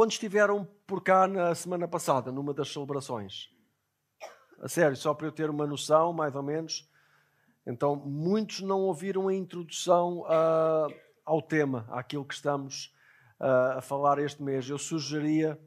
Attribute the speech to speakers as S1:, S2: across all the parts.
S1: quando estiveram por cá na semana passada, numa das celebrações? A sério, só para eu ter uma noção, mais ou menos. Então, muitos não ouviram a introdução uh, ao tema, àquilo que estamos uh, a falar este mês. Eu sugeria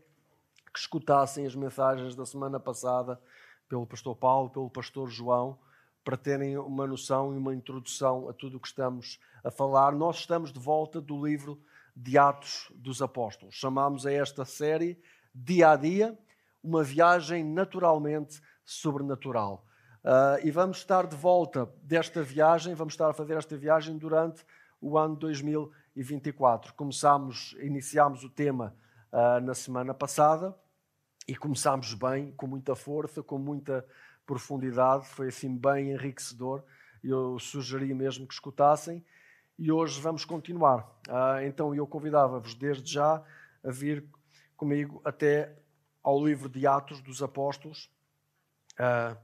S1: que escutassem as mensagens da semana passada pelo pastor Paulo, pelo pastor João, para terem uma noção e uma introdução a tudo o que estamos a falar. Nós estamos de volta do livro de Atos dos Apóstolos. Chamamos a esta série Dia a Dia, uma viagem naturalmente sobrenatural. Uh, e vamos estar de volta desta viagem, vamos estar a fazer esta viagem durante o ano 2024. Começámos, iniciámos o tema uh, na semana passada e começámos bem, com muita força, com muita profundidade, foi assim bem enriquecedor. Eu sugeri mesmo que escutassem e hoje vamos continuar. Ah, então eu convidava-vos desde já a vir comigo até ao livro de Atos dos Apóstolos. Ah,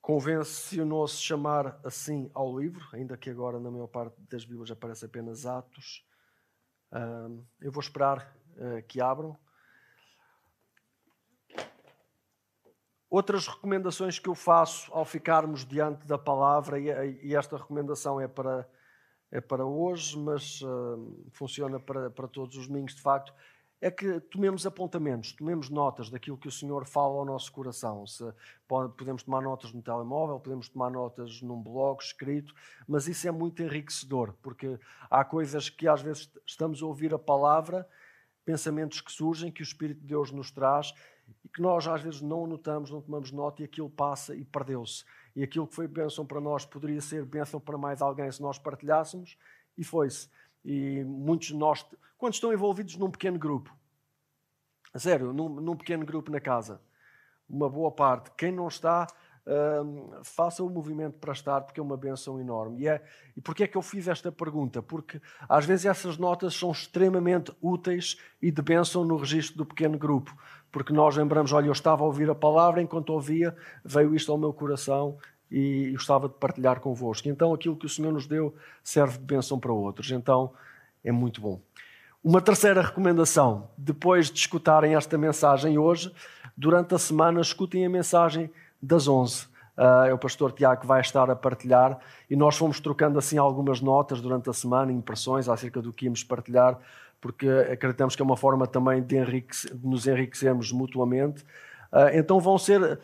S1: Convencionou-se chamar assim ao livro, ainda que agora na maior parte das Bíblias aparece apenas Atos. Ah, eu vou esperar que abram. Outras recomendações que eu faço ao ficarmos diante da palavra, e esta recomendação é para, é para hoje, mas uh, funciona para, para todos os domingos de facto, é que tomemos apontamentos, tomemos notas daquilo que o Senhor fala ao nosso coração. Se, podemos tomar notas no telemóvel, podemos tomar notas num blog escrito, mas isso é muito enriquecedor, porque há coisas que às vezes estamos a ouvir a palavra, pensamentos que surgem, que o Espírito de Deus nos traz e que nós às vezes não notamos, não tomamos nota e aquilo passa e perdeu-se. E aquilo que foi bênção para nós poderia ser bênção para mais alguém se nós partilhássemos e foi-se. E muitos de nós, quando estão envolvidos num pequeno grupo, a sério, num, num pequeno grupo na casa, uma boa parte, quem não está, faça o movimento para estar, porque é uma benção enorme. E, é, e porquê é que eu fiz esta pergunta? Porque às vezes essas notas são extremamente úteis e de benção no registro do pequeno grupo porque nós lembramos, olha, eu estava a ouvir a palavra, enquanto ouvia, veio isto ao meu coração e gostava de partilhar convosco. Então, aquilo que o Senhor nos deu serve de bênção para outros. Então, é muito bom. Uma terceira recomendação, depois de escutarem esta mensagem hoje, durante a semana, escutem a mensagem das 11. Uh, é o pastor Tiago vai estar a partilhar e nós fomos trocando assim algumas notas durante a semana, impressões acerca do que íamos partilhar porque acreditamos que é uma forma também de, enriquecer, de nos enriquecermos mutuamente. Ah, então vão ser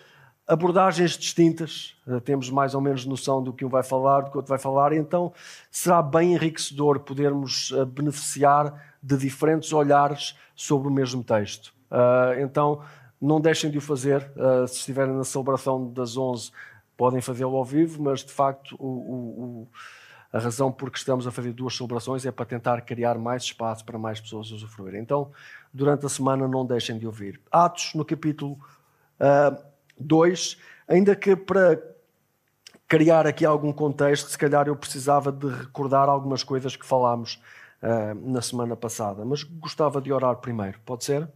S1: abordagens distintas, ah, temos mais ou menos noção do que um vai falar, do que outro vai falar, então será bem enriquecedor podermos ah, beneficiar de diferentes olhares sobre o mesmo texto. Então não deixem de o fazer, se estiverem na celebração das 11 podem fazê-lo ao vivo, mas de facto o, o, o a razão por que estamos a fazer duas celebrações é para tentar criar mais espaço para mais pessoas usufruírem. Então, durante a semana, não deixem de ouvir. Atos, no capítulo 2, uh, ainda que para criar aqui algum contexto, se calhar eu precisava de recordar algumas coisas que falámos uh, na semana passada, mas gostava de orar primeiro, pode ser?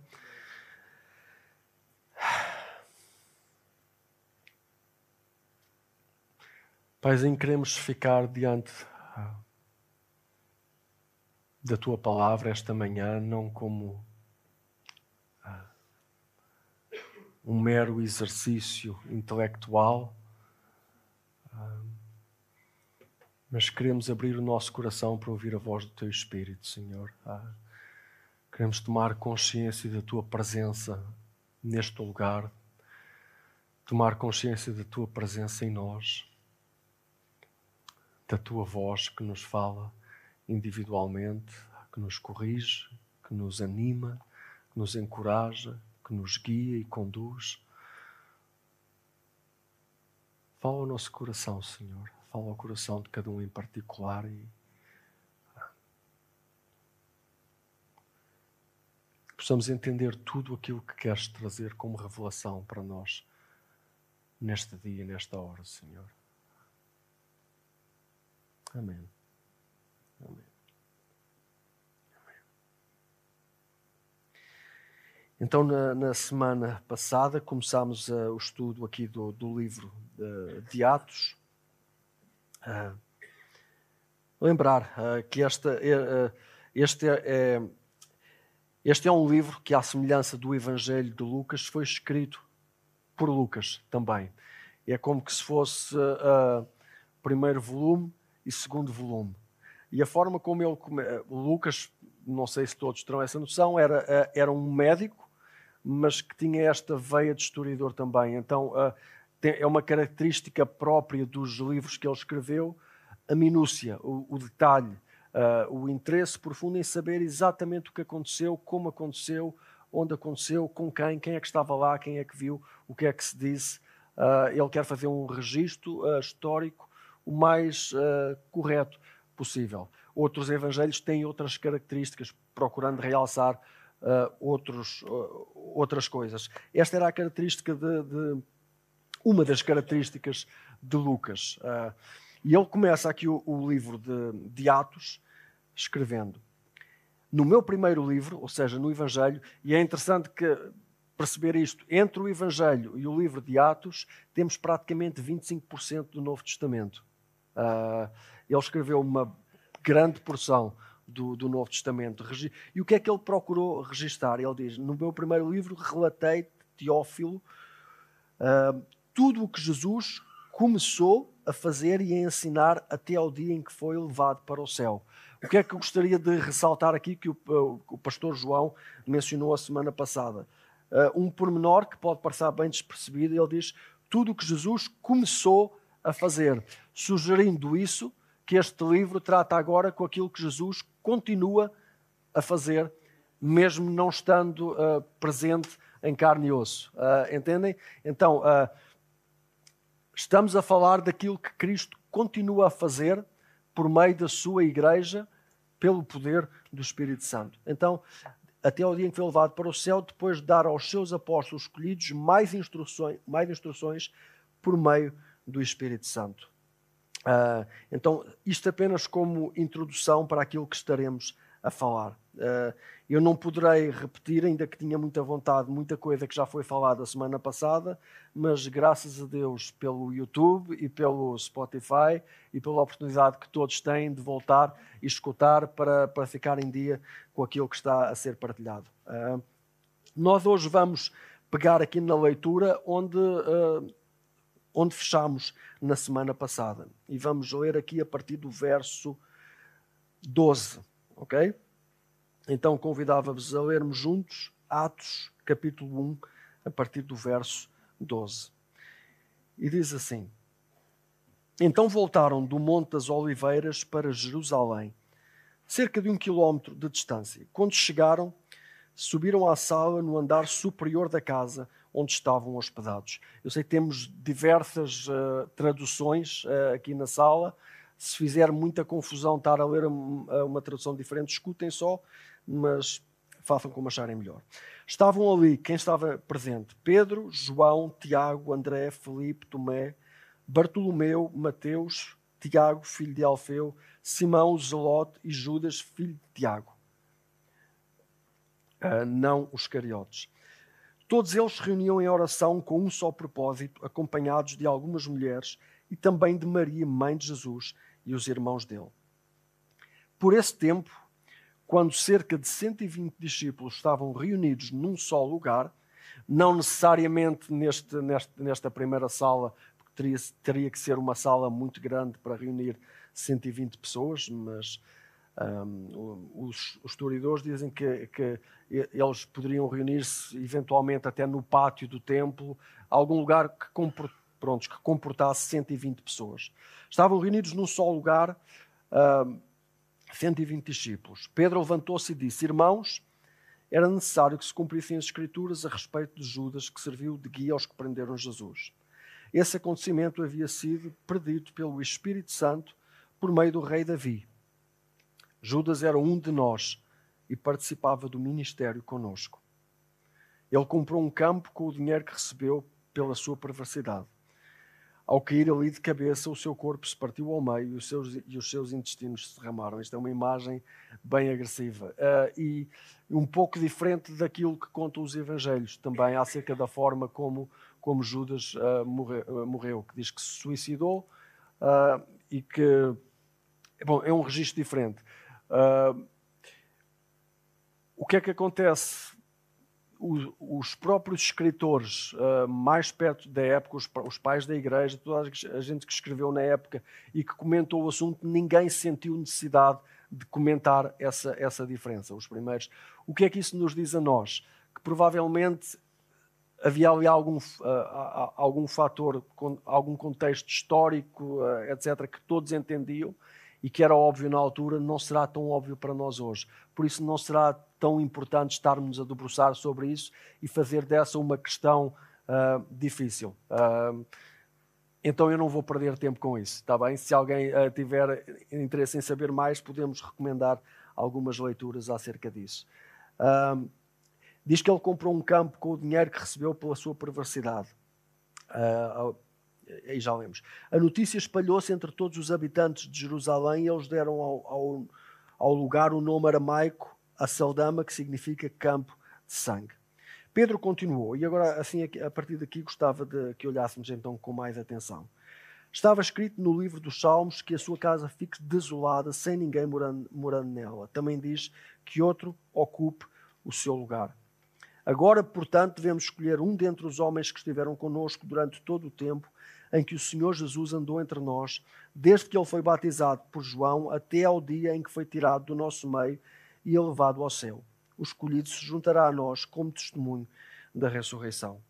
S1: Paizinho, queremos ficar diante ah, da tua palavra esta manhã, não como ah, um mero exercício intelectual, ah, mas queremos abrir o nosso coração para ouvir a voz do teu Espírito, Senhor. Queremos tomar consciência da tua presença neste lugar, tomar consciência da tua presença em nós da tua voz que nos fala individualmente, que nos corrige, que nos anima, que nos encoraja, que nos guia e conduz. Fala ao nosso coração, Senhor. Fala ao coração de cada um em particular e possamos entender tudo aquilo que queres trazer como revelação para nós neste dia, nesta hora, Senhor. Amém. Amém. Então, na, na, semana passada, começámos uh, o estudo aqui do, do livro uh, de Atos. Uh, lembrar que esta, este é, é, Este é um livro que, à semelhança do Evangelho de Lucas, foi escrito por Lucas também. É como que se fosse uh, primeiro volume e segundo volume. E a forma como ele. Lucas, não sei se todos terão essa noção, era, uh, era um médico, mas que tinha esta veia de historiador também. Então, tem, é uma característica própria dos livros que ele escreveu, a minúcia, o, o detalhe, o interesse profundo em saber exatamente o que aconteceu, como aconteceu, onde aconteceu, com quem, quem é que estava lá, quem é que viu, o que é que se disse. Ele quer fazer um registro histórico o mais correto possível. Outros evangelhos têm outras características, procurando realçar outros, outras coisas. Esta era a característica de, de uma das características de Lucas. Uh, e ele começa aqui o, o livro de, de, Atos escrevendo. No meu primeiro livro, ou seja, no Evangelho, e é interessante que perceber isto, entre o Evangelho e o livro de Atos, temos praticamente 25% do Novo Testamento. Uh, ele escreveu uma grande porção do, do, Novo Testamento. E o que é que ele procurou registar? Ele diz: No meu primeiro livro, relatei, Teófilo, uh, tudo o que Jesus começou a fazer e a ensinar até ao dia em que foi levado para o céu. O que é que eu gostaria de ressaltar aqui que o, o pastor João mencionou a semana passada? Uh, um pormenor que pode parecer bem despercebido, ele diz tudo o que Jesus começou a fazer, sugerindo isso que este livro trata agora com aquilo que Jesus continua a fazer, mesmo não estando uh, presente em carne e osso. Uh, entendem? Então, uh, Estamos a falar daquilo que Cristo continua a fazer por meio da sua igreja, pelo poder do Espírito Santo. Então, até ao dia em que foi levado para o céu, depois de dar aos seus apóstolos escolhidos mais instruções, mais instruções por meio do Espírito Santo. Uh, então, isto apenas como introdução para aquilo que estaremos a falar. Uh, eu não poderei repetir, ainda que tinha muita vontade, muita coisa que já foi falada semana passada, mas graças a Deus pelo YouTube e pelo Spotify e pela oportunidade que todos têm de voltar e escutar para, para ficar em dia com aquilo que está a ser partilhado. Uh, nós hoje vamos pegar aqui na leitura onde, uh, onde fechamos na semana passada e vamos ler aqui a partir do verso 12, ok? Então convidava-vos a lermos juntos Atos, capítulo 1, a partir do verso 12. E diz assim: Então voltaram do Monte das Oliveiras para Jerusalém, cerca de um quilómetro de distância. Quando chegaram, subiram à sala no andar superior da casa onde estavam hospedados. Eu sei que temos diversas uh, traduções uh, aqui na sala. Se fizer muita confusão estar a ler uma, uma tradução diferente, escutem só mas façam como acharem melhor. Estavam ali, quem estava presente? Pedro, João, Tiago, André, Felipe, Tomé, Bartolomeu, Mateus, Tiago, filho de Alfeu, Simão, Zelote e Judas, filho de Tiago. Uh, não os cariotes. Todos eles se reuniam em oração com um só propósito, acompanhados de algumas mulheres e também de Maria, mãe de Jesus, e os irmãos dele. Por esse tempo, quando cerca de 120 discípulos estavam reunidos num só lugar, não necessariamente neste, neste, nesta primeira sala, porque teria, teria, que ser uma sala muito grande para reunir 120 pessoas, mas um, os, os, historiadores dizem que, que eles poderiam reunir-se eventualmente até no pátio do templo, algum lugar que, que comportasse 120 pessoas. Estavam reunidos num só lugar. Um, 120 discípulos. Pedro levantou-se e disse: Irmãos, era necessário que se cumprissem as Escrituras a respeito de Judas, que serviu de guia aos que prenderam Jesus. Esse acontecimento havia sido predito pelo Espírito Santo por meio do rei Davi. Judas era um de nós e participava do ministério conosco. Ele comprou um campo com o dinheiro que recebeu pela sua perversidade. Ao cair ali de cabeça, o seu corpo se partiu ao meio e os seus, e os seus intestinos se derramaram. Isto é uma imagem bem agressiva. Uh, e um pouco diferente daquilo que contam os evangelhos, também acerca da forma como, como Judas uh, morre, uh, morreu, que diz que se suicidou e que. Bom, é um registro diferente. O que é que acontece? Os, os próprios escritores uh, mais perto da época, os, os, pais da igreja, toda a gente que escreveu na época e que comentou o assunto, ninguém sentiu necessidade de comentar essa, essa diferença. Os primeiros. O que é que isso nos diz a nós? Que provavelmente havia ali algum, uh, algum fator, algum contexto histórico, uh, etc., que todos entendiam e que era óbvio na altura, não será tão óbvio para nós hoje. Por isso, não será tão importante estarmos a debruçar sobre isso e fazer dessa uma questão uh, difícil. então, eu não vou perder tempo com isso, está bem? Se alguém tiver interesse em saber mais, podemos recomendar algumas leituras acerca disso. Diz que ele comprou um campo com o dinheiro que recebeu pela sua perversidade. Uh, aí já lemos. A notícia espalhou-se entre todos os habitantes de Jerusalém e eles deram ao, ao, ao lugar o nome aramaico Aceldama, que significa campo de sangue. Pedro continuou, e agora, assim, a partir daqui, gostava de que olhássemos então com mais atenção. Estava escrito no livro dos Salmos que a sua casa fique desolada, sem ninguém morando, morando nela. Também diz que outro ocupe o seu lugar. Agora, portanto, devemos escolher um dentre os homens que estiveram conosco durante todo o tempo em que o Senhor Jesus andou entre nós, desde que ele foi batizado por João até ao dia em que foi tirado do nosso meio e elevado ao céu. O escolhido se juntará a nós como testemunho da ressurreição.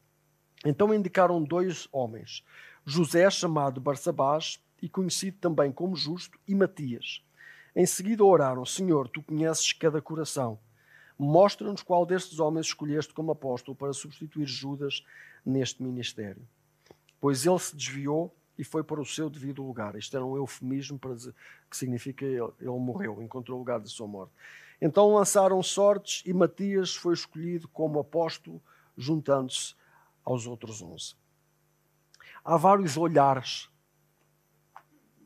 S1: Então indicaram dois homens, José, chamado Barsabás, e conhecido também como Justo, e Matias. Em seguida oraram: Senhor, tu conheces cada coração Mostra-nos qual destes homens escolheste como apóstolo para substituir Judas neste ministério. Pois ele se desviou e foi para o seu devido lugar. Isto era um eufemismo para dizer, que significa ele, ele morreu, encontrou o lugar da sua morte. Então lançaram sortes e Matias foi escolhido como apóstolo, juntando-se aos outros onze. Há vários olhares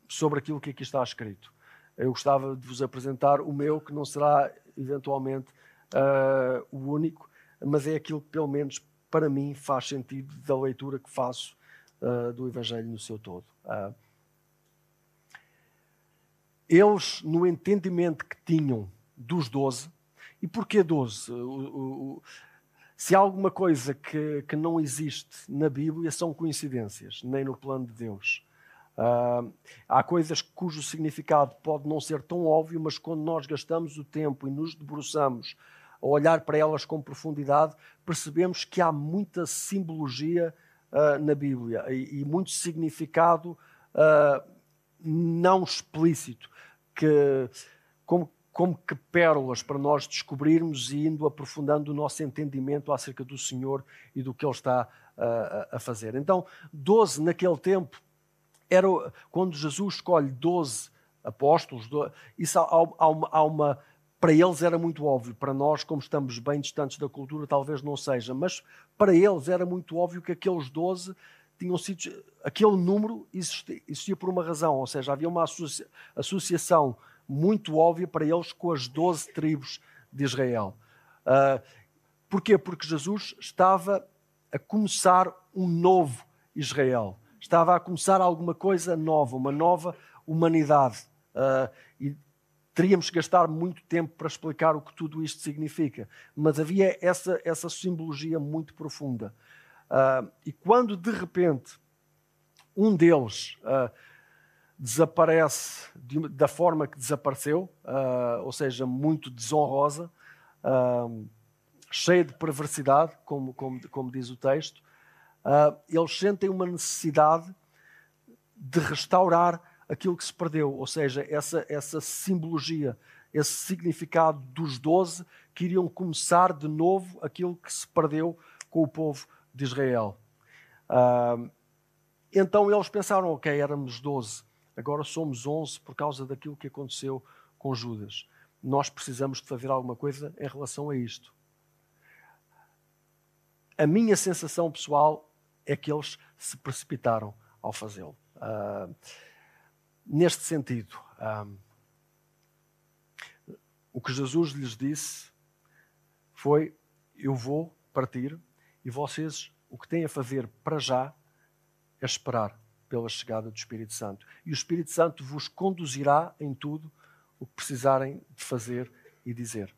S1: sobre aquilo que aqui está escrito. Eu gostava de vos apresentar o meu, que não será eventualmente uh, o único, mas é aquilo que, pelo menos para mim, faz sentido da leitura que faço uh, do Evangelho no seu todo. Uh, eles, no entendimento que tinham dos doze, e porquê doze? se há alguma coisa que, que não existe na Bíblia, são coincidências, nem no plano de Deus. Uh, há coisas cujo significado pode não ser tão óbvio, mas quando nós gastamos o tempo e nos debruçamos a olhar para elas com profundidade, percebemos que há muita simbologia uh, na Bíblia e, e muito significado uh, não explícito, que, como, como que pérolas para nós descobrirmos e indo aprofundando o nosso entendimento acerca do Senhor e do que Ele está uh, a fazer. Então, 12 naquele tempo, era quando Jesus escolhe 12 apóstolos, isso há, há, uma, há uma para eles era muito óbvio, para nós, como estamos bem distantes da cultura, talvez não seja, mas para eles era muito óbvio que aqueles 12 tinham sido. aquele número existia, existia por uma razão, ou seja, havia uma associa, associação muito óbvia para eles com as 12 tribos de Israel. Uh, porquê? Porque Jesus estava a começar um novo Israel, estava a começar alguma coisa nova, uma nova humanidade. Uh, teríamos que gastar muito tempo para explicar o que tudo isto significa, mas havia essa, essa simbologia muito profunda. Uh, e quando de repente um deles uh, desaparece de, da forma que desapareceu, uh, ou seja, muito desonrosa, cheia de perversidade, como, como, como diz o texto, eles sentem uma necessidade de restaurar aquilo que se perdeu, ou seja, essa, essa simbologia, esse significado dos doze que iriam começar de novo aquilo que se perdeu com o povo de Israel. Uh, então eles pensaram, ok, éramos doze, agora somos onze por causa daquilo que aconteceu com Judas. Nós precisamos de fazer alguma coisa em relação a isto. A minha sensação pessoal é que eles se precipitaram ao fazê-lo. Uh, neste sentido. Um, o que Jesus lhes disse foi: Eu vou partir e vocês o que têm a fazer para já é esperar pela chegada do Espírito Santo. E o Espírito Santo vos conduzirá em tudo o que precisarem de fazer e dizer.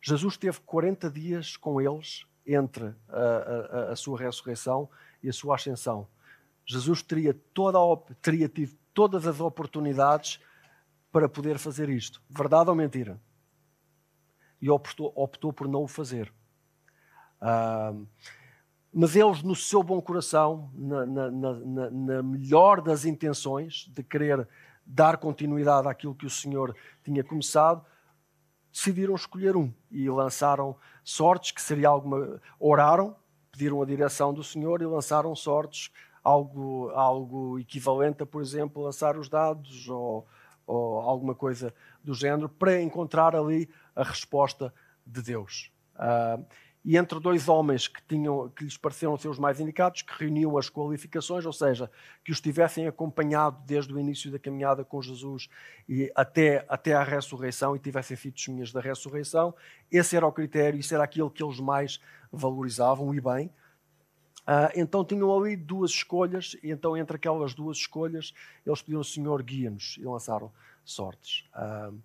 S1: Jesus teve 40 dias com eles entre a, a, a sua ressurreição e a sua ascensão. Jesus teria, toda teria tido todas as oportunidades para poder fazer isto. Verdade ou mentira? E optou, optou por não o fazer. Uh, mas eles, no seu bom coração, na, na, na, na, melhor das intenções de querer dar continuidade àquilo que o Senhor tinha começado, decidiram escolher um e lançaram sortes, que seria alguma. Oraram, pediram a direção do Senhor e lançaram sortes, algo, algo equivalente a, por exemplo, lançar os dados ou, ou alguma coisa do género, para encontrar ali a resposta de Deus. Uh, e entre dois homens que, tinham, que lhes pareceram ser os mais indicados, que reuniam as qualificações, ou seja, que os tivessem acompanhado desde o início da caminhada com Jesus e até, até à ressurreição e tivessem sido testemunhas da ressurreição, esse era o critério, isso era aquilo que eles mais valorizavam, e bem. Uh, então tinham ali duas escolhas, e então entre aquelas duas escolhas eles pediram ao Senhor guia-nos e lançaram sortes. Uh,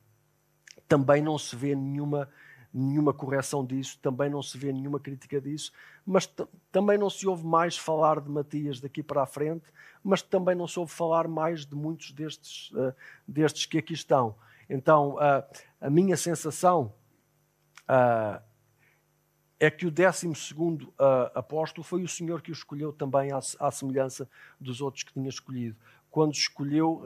S1: também não se vê nenhuma nenhuma correção disso, também não se vê nenhuma crítica disso, mas também não se ouve mais falar de Matias daqui para a frente, mas também não se ouve falar mais de muitos destes, uh, destes que aqui estão. Então, a minha sensação é que o 12 apóstolo foi o Senhor que o escolheu também à, à, semelhança dos outros que tinha escolhido, quando escolheu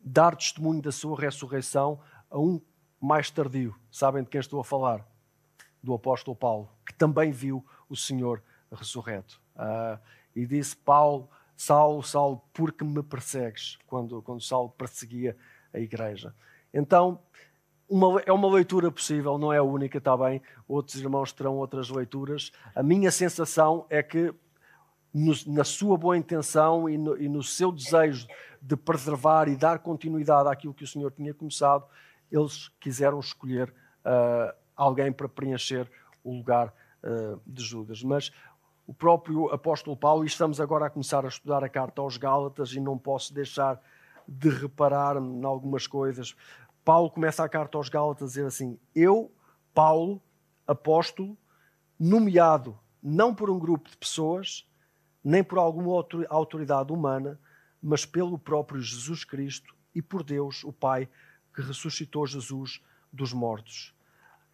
S1: dar testemunho da sua ressurreição a um mais tardio. Sabem de quem estou a falar? Do apóstolo Paulo, que também viu o Senhor ressurreto. Uh, e disse: Paulo, Saulo, Saulo, por que me persegues? Quando, quando Saulo perseguia a igreja. Então, uma, é uma leitura possível, não é a única, está bem? Outros irmãos terão outras leituras. A minha sensação é que, no, na sua boa intenção e no, e no seu desejo de preservar e dar continuidade àquilo que o Senhor tinha começado, eles quiseram escolher uh, alguém para preencher o lugar uh, de Judas. Mas o próprio apóstolo Paulo, e estamos agora a começar a estudar a carta aos Gálatas, e não posso deixar de reparar em algumas coisas. Paulo começa a carta aos Gálatas a dizer assim: Eu, Paulo, apóstolo, nomeado não por um grupo de pessoas, nem por alguma autoridade humana, mas pelo próprio Jesus Cristo e por Deus, o Pai, que ressuscitou Jesus dos mortos.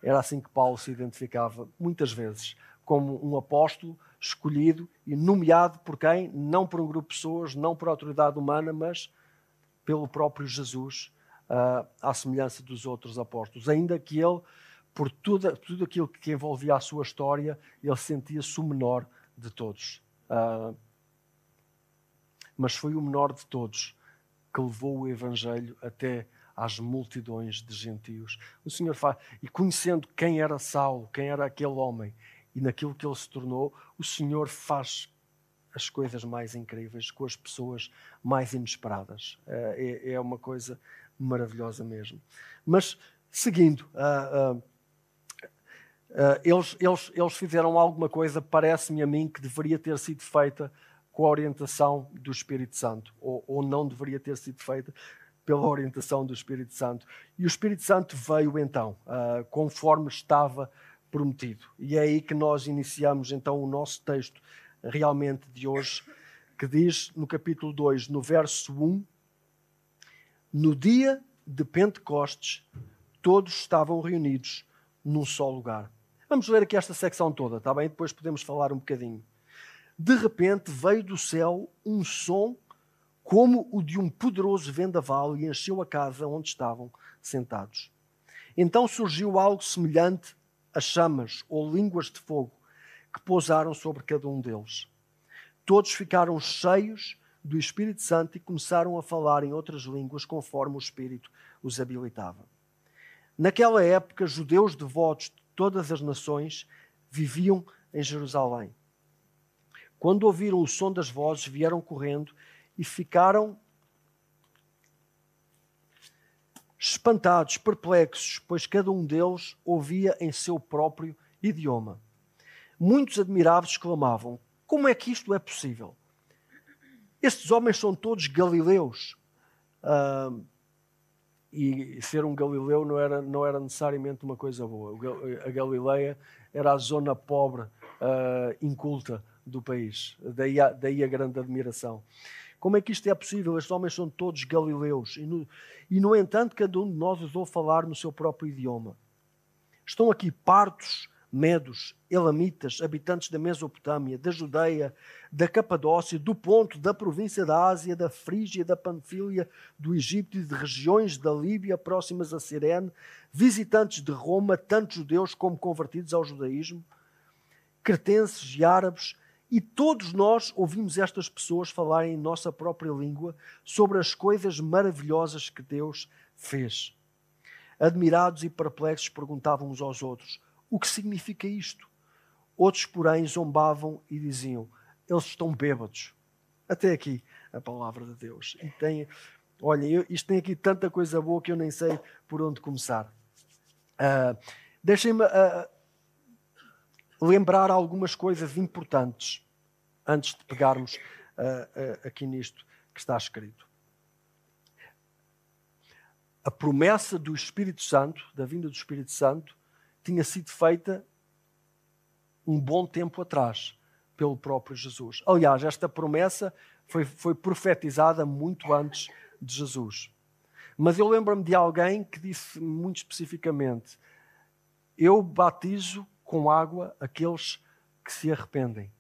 S1: Era assim que Paulo se identificava muitas vezes, como um apóstolo escolhido e nomeado por quem? Não por um grupo de pessoas, não por autoridade humana, mas pelo próprio Jesus, uh, à semelhança dos outros apóstolos. Ainda que ele, por tudo, tudo aquilo que envolvia a sua história, ele sentia-se o menor de todos. Uh, mas foi o menor de todos que levou o Evangelho até às multidões de gentios. O Senhor faz, e conhecendo quem era Saulo, quem era aquele homem e naquilo que ele se tornou, o Senhor faz as coisas mais incríveis com as pessoas mais inesperadas. Eh, é, é uma coisa maravilhosa mesmo. Mas, seguindo, uh, uh, eles, eles, eles fizeram alguma coisa, parece-me a mim, que deveria ter sido feita com a orientação do Espírito Santo, ou, ou não deveria ter sido feita pela orientação do Espírito Santo. E o Espírito Santo veio então, uh, conforme estava prometido. E é aí que nós iniciamos então o nosso texto realmente de hoje, que diz no capítulo 2, no verso 1, no dia de Pentecostes, todos estavam reunidos num só lugar. Vamos ler aqui esta secção toda, está bem? Depois podemos falar um bocadinho. De repente veio do céu um som como o de um poderoso vendaval e encheu a casa onde estavam sentados. Então surgiu algo semelhante a chamas ou línguas de fogo que pousaram sobre cada um deles. Todos ficaram cheios do Espírito Santo e começaram a falar em outras línguas conforme o Espírito os habilitava. Naquela época, judeus devotos de todas as nações viviam em Jerusalém. Quando ouviram o som das vozes, vieram correndo e ficaram espantados, perplexos, pois cada um deles ouvia em seu próprio idioma. Muitos admirados exclamavam: Como é que isto é possível? Estes homens são todos galileus. Uh, e ser um galileu não era, não era necessariamente uma coisa boa. A Galileia era a zona pobre, uh, inculta do país. Daí a, daí a grande admiração. Como é que isto é possível? Estes homens são todos galileus. E no, e, no entanto, cada um de nós usou falar no seu próprio idioma. Estão aqui partos, medos, elamitas, habitantes da Mesopotâmia, da Judeia, da Capadócia, do Ponto, da província da Ásia, da Frígia, da Panfília, do Egito e de regiões da Líbia próximas a Sirene, visitantes de Roma, tanto judeus como convertidos ao judaísmo, cretenses e árabes, e todos nós ouvimos estas pessoas falarem em nossa própria língua sobre as coisas maravilhosas que Deus fez. Admirados e perplexos perguntavam uns aos outros: o que significa isto? Outros, porém, zombavam e diziam: eles estão bêbados. Até aqui a palavra de Deus. E tem, olha, eu, isto tem aqui tanta coisa boa que eu nem sei por onde começar. Uh, Deixem-me uh, lembrar algumas coisas importantes antes de pegarmos uh, aqui nisto que está escrito. A promessa do Espírito Santo, da vinda do Espírito Santo, tinha sido feita um bom tempo atrás pelo próprio Jesus. Aliás, esta promessa foi, foi profetizada muito antes de Jesus. Mas eu lembro-me de alguém que disse muito especificamente: Eu batizo com água aqueles que se arrependem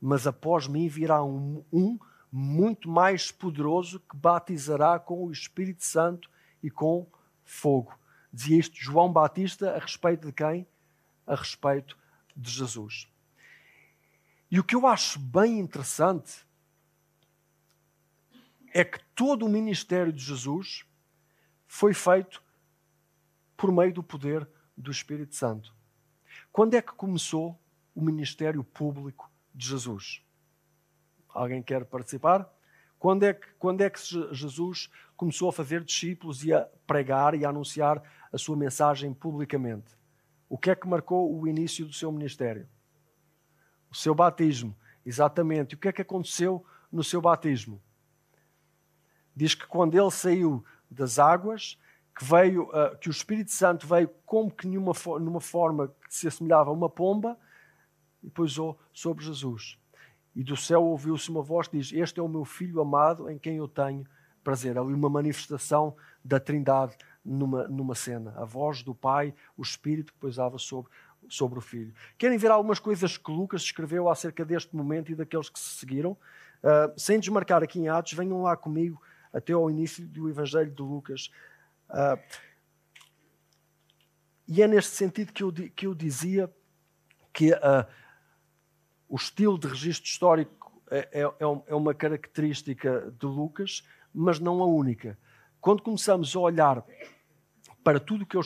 S1: mas após mim virá um, um muito mais poderoso que batizará com o Espírito Santo e com fogo. Dizia isto João Batista a respeito de quem? A respeito de Jesus. E o que eu acho bem interessante é que todo o ministério de Jesus foi feito por meio do poder do Espírito Santo. Quando é que começou o ministério público de Jesus. Alguém quer participar? Quando é, que, quando é que Jesus começou a fazer discípulos e a pregar e a anunciar a sua mensagem publicamente? O que é que marcou o início do seu ministério? O seu batismo, exatamente. O que é que aconteceu no seu batismo? Diz que quando ele saiu das águas, que veio, uh, que o Espírito Santo veio como que numa, numa forma que se assemelhava a uma pomba e pousou sobre Jesus. E do céu ouviu-se uma voz que diz: Este é o meu filho amado em quem eu tenho prazer. Ali uma manifestação da Trindade numa, numa cena. A voz do Pai, o Espírito que pousava sobre, sobre o Filho. Querem ver algumas coisas que Lucas escreveu acerca deste momento e daqueles que se seguiram? Uh, sem desmarcar aqui em Atos, venham lá comigo até ao início do Evangelho de Lucas. Uh, e é neste sentido que eu, que eu dizia que uh, o estilo de registro histórico é, é, é, é uma característica de Lucas, mas não a única. Quando começamos a olhar para tudo que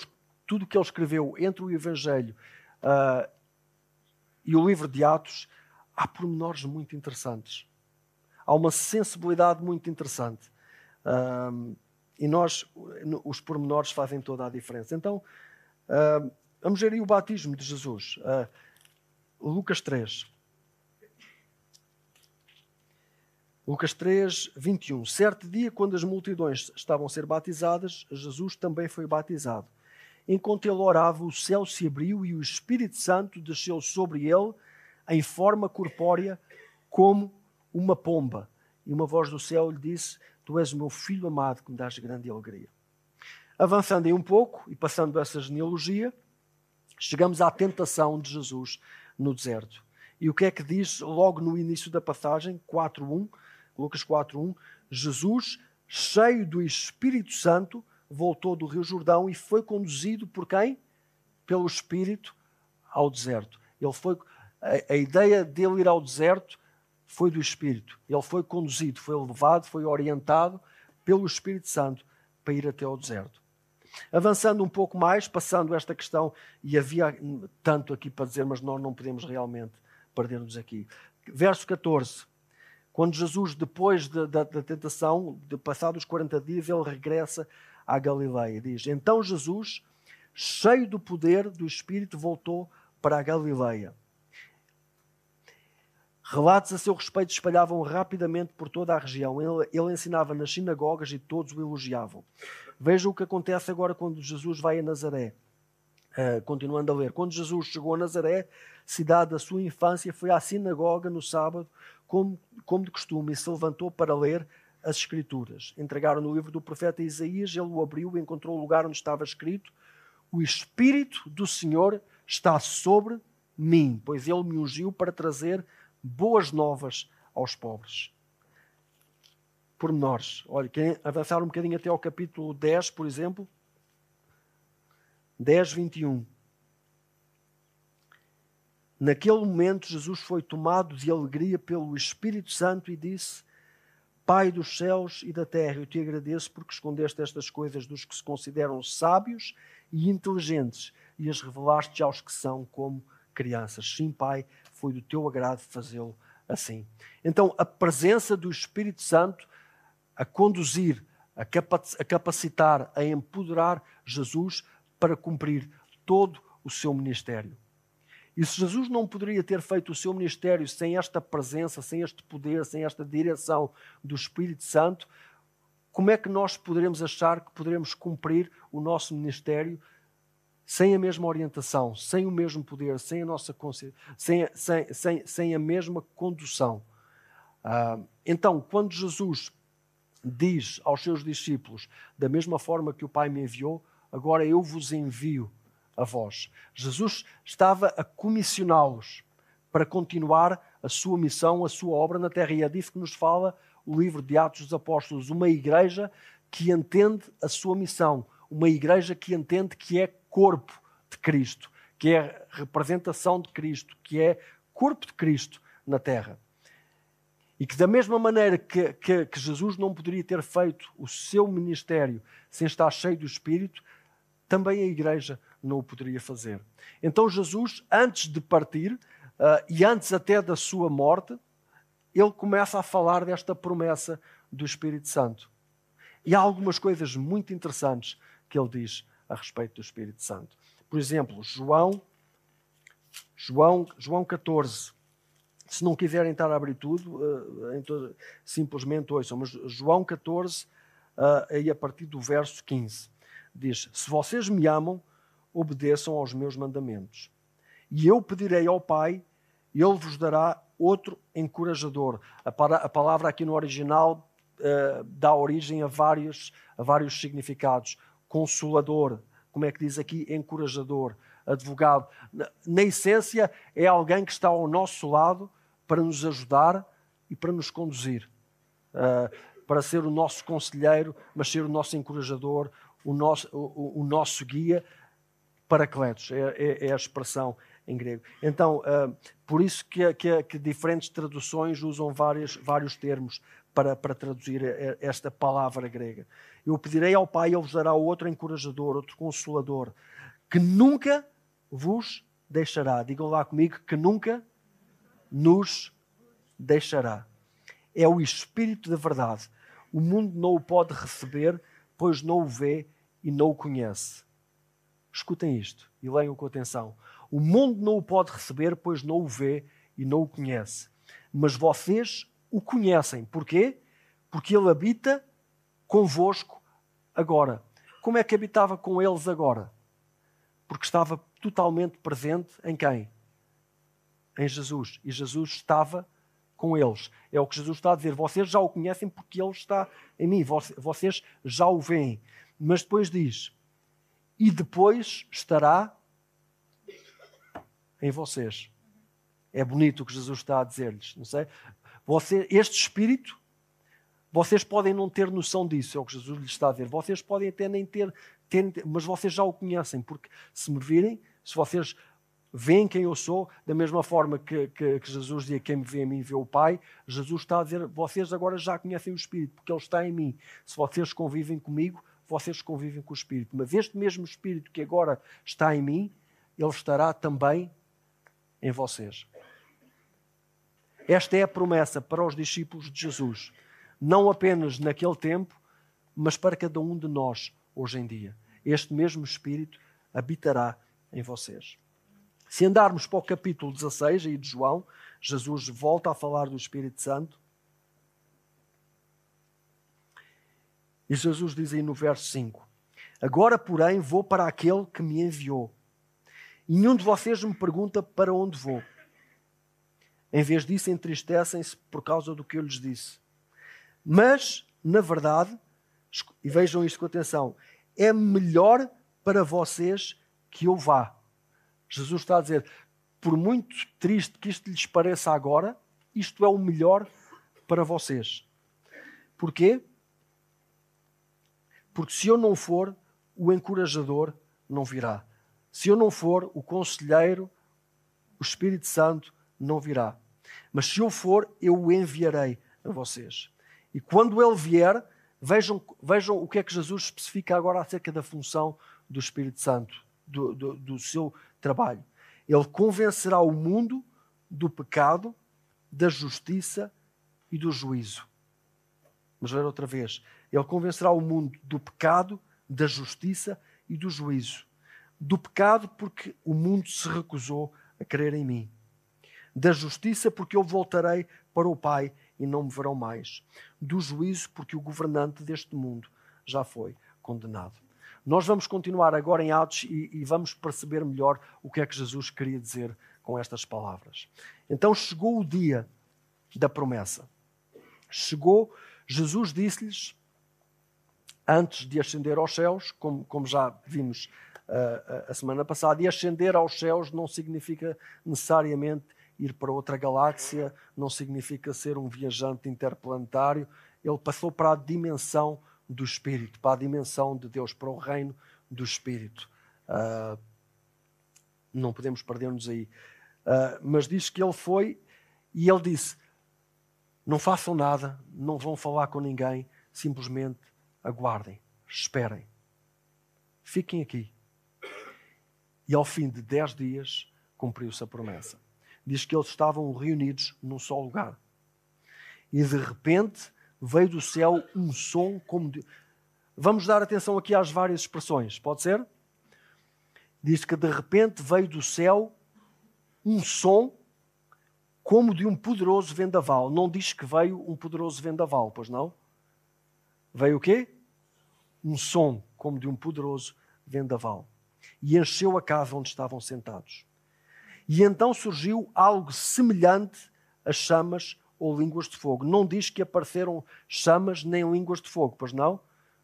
S1: tudo que ele escreveu entre o Evangelho uh, e o livro de Atos, há pormenores muito interessantes. Há uma sensibilidade muito interessante. Uh, e nós, os pormenores fazem toda a diferença. Então, uh, vamos ver aí o batismo de Jesus. Lucas 3. Lucas 3, 21. Certo dia, quando as multidões estavam a ser batizadas, Jesus também foi batizado. Enquanto ele orava, o céu se abriu e o Espírito Santo desceu sobre ele em forma corpórea, como uma pomba. E uma voz do céu lhe disse: Tu és o meu filho amado, que me dás grande alegria. Avançando aí um pouco e passando essa genealogia, chegamos à tentação de Jesus no deserto. E o que é que diz logo no início da passagem, 4.1? Lucas 4:1, Jesus, cheio do Espírito Santo, voltou do Rio Jordão e foi conduzido por quem? Pelo Espírito ao deserto. Ele foi a, a ideia dele ir ao deserto foi do Espírito. Ele foi conduzido, foi levado, foi orientado pelo Espírito Santo para ir até ao deserto. Avançando um pouco mais, passando esta questão, e havia tanto aqui para dizer, mas nós não podemos realmente perder-nos aqui. Verso 14. Quando Jesus, depois da, da, da tentação, de passados 40 dias, ele regressa à Galileia. Diz: Então Jesus, cheio do poder do Espírito, voltou para a Galileia. Relatos a seu respeito espalhavam rapidamente por toda a região. Ele, ele ensinava nas sinagogas e todos o elogiavam. Veja o que acontece agora quando Jesus vai a Nazaré. Uh, continuando a ler, quando Jesus chegou a Nazaré, cidade da sua infância, foi à sinagoga no sábado, como, como de costume, e se levantou para ler as Escrituras. Entregaram no livro do profeta Isaías, ele o abriu e encontrou o lugar onde estava escrito: O Espírito do Senhor está sobre mim, pois ele me ungiu para trazer boas novas aos pobres. Pormenores. Olha, querem avançar um bocadinho até ao capítulo 10, por exemplo? 10, 21. Naquele momento, Jesus foi tomado de alegria pelo Espírito Santo e disse: Pai dos céus e da terra, eu te agradeço porque escondeste estas coisas dos que se consideram sábios e inteligentes e as revelaste aos que são como crianças. Sim, Pai, foi do teu agrado fazê-lo assim. Então, a presença do Espírito Santo a conduzir, a capacitar, a empoderar Jesus para cumprir todo o seu ministério. E se Jesus não poderia ter feito o seu ministério sem esta presença, sem este poder, sem esta direção do Espírito Santo, como é que nós poderemos achar que poderemos cumprir o nosso ministério sem a mesma orientação, sem o mesmo poder, sem a nossa sem, sem, sem, sem a mesma condução? Uh, então, quando Jesus diz aos seus discípulos: Da mesma forma que o Pai me enviou, agora eu vos envio a vós. Jesus estava a comissioná-los para continuar a sua missão, a sua obra na terra. E é disso que nos fala o livro de Atos dos Apóstolos. Uma igreja que entende a sua missão, uma igreja que entende que é corpo de Cristo, que é representação de Cristo, que é corpo de Cristo na terra. E que, da mesma maneira que, que, que, Jesus não poderia ter feito o seu ministério sem estar cheio do Espírito, também a igreja não o poderia fazer. Então, Jesus, antes de partir uh, e antes até da sua morte, ele começa a falar desta promessa do Espírito Santo. E há algumas coisas muito interessantes que ele diz a respeito do Espírito Santo. Por exemplo, João, João, João 14, se não quiserem estar a abrir tudo, uh, simplesmente ouçam. Mas João 14, uh, aí a partir do verso 15, diz: Se vocês me amam, obedeçam aos meus mandamentos. E eu pedirei ao Pai, e Ele vos dará outro encorajador. A, para, a palavra aqui no original uh, dá origem a vários, a vários significados. Consolador, como é que diz aqui? Encorajador, advogado. Na, na essência, é alguém que está ao nosso lado para nos ajudar e para nos conduzir, uh, para ser o nosso conselheiro, mas ser o nosso encorajador, o nosso, o, o nosso guia, paracletos, é, é, é, a expressão em grego. Então, uh, por isso que, que, que, diferentes traduções usam vários, vários termos para, para traduzir esta palavra grega. Eu pedirei ao Pai, ele vos dará outro encorajador, outro consolador, que nunca vos deixará. Digam lá comigo, que nunca nos deixará. É o Espírito da verdade. O mundo não o pode receber, pois não o vê e não o conhece. Escutem isto e leiam com atenção. O mundo não o pode receber, pois não o vê e não o conhece. Mas vocês o conhecem. Porquê? Porque ele habita convosco agora. Como é que habitava com eles agora? Porque estava totalmente presente em quem? em Jesus e Jesus estava com eles. É o que Jesus está a dizer. Vocês já o conhecem porque ele está em mim. Vocês já o veem. Mas depois diz: e depois estará em vocês. É bonito o que Jesus está a dizer-lhes, não sei? Você, este Espírito, vocês podem não ter noção disso, é o que Jesus lhes está a dizer. Vocês podem até nem ter, ter mas vocês já o conhecem, porque se me virem, se vocês veem quem eu sou, da mesma forma que, que, que, Jesus dizia: Quem me vê a mim vê o Pai. Jesus está a dizer: Vocês agora já conhecem o Espírito, porque Ele está em mim. Se vocês convivem comigo, vocês convivem com o Espírito. Mas este mesmo Espírito que agora está em mim, Ele estará também em vocês. Esta é a promessa para os discípulos de Jesus, não apenas naquele tempo, mas para cada um de nós hoje em dia. Este mesmo Espírito habitará em vocês. Se andarmos para o capítulo 16 aí de João, Jesus volta a falar do Espírito Santo. E Jesus diz aí no verso 5: Agora, porém, vou para aquele que me enviou. E nenhum de vocês me pergunta para onde vou. Em vez disso, entristecem-se por causa do que eu lhes disse. Mas, na verdade, e vejam isto com atenção, é melhor para vocês que eu vá. Jesus está a dizer: por muito triste que isto lhes pareça agora, isto é o melhor para vocês. Porquê? Porque se eu não for, o encorajador não virá. Se eu não for, o conselheiro, o Espírito Santo não virá. Mas se eu for, eu o enviarei a vocês. E quando ele vier, vejam, vejam o que é que Jesus especifica agora acerca da função do Espírito Santo, do, do, do seu trabalho. Ele convencerá o mundo do pecado, da justiça e do juízo. Vamos ver outra vez. Ele convencerá o mundo do pecado, da justiça e do juízo. Do pecado, porque o mundo se recusou a crer em mim. Da justiça, porque eu voltarei para o Pai e não me verão mais. Do juízo, porque o governante deste mundo já foi condenado. Nós vamos continuar agora em Atos e, e vamos perceber melhor o que é que Jesus queria dizer com estas palavras. Então chegou o dia da promessa. Chegou, Jesus disse-lhes antes de ascender aos céus, como, como já vimos uh, a semana passada, e ascender aos céus não significa necessariamente ir para outra galáxia, não significa ser um viajante interplanetário. Ele passou para a dimensão do Espírito, para a dimensão de Deus, para o reino do Espírito. Uh, não podemos perder-nos aí. Uh, mas diz que ele foi e ele disse: Não façam nada, não vão falar com ninguém, simplesmente aguardem, esperem, fiquem aqui. E ao fim de dez dias cumpriu-se a promessa. Diz que eles estavam reunidos num só lugar. E de repente veio do céu um som como de. Vamos dar atenção aqui às várias expressões, pode ser? Diz que de repente veio do céu um som como de um poderoso vendaval. Não diz que veio um poderoso vendaval, pois não? veio o quê? Um som como de um poderoso vendaval. E encheu a casa onde estavam sentados. E então surgiu algo semelhante a chamas ou línguas de fogo. Não diz que apareceram chamas nem línguas de fogo, pois não?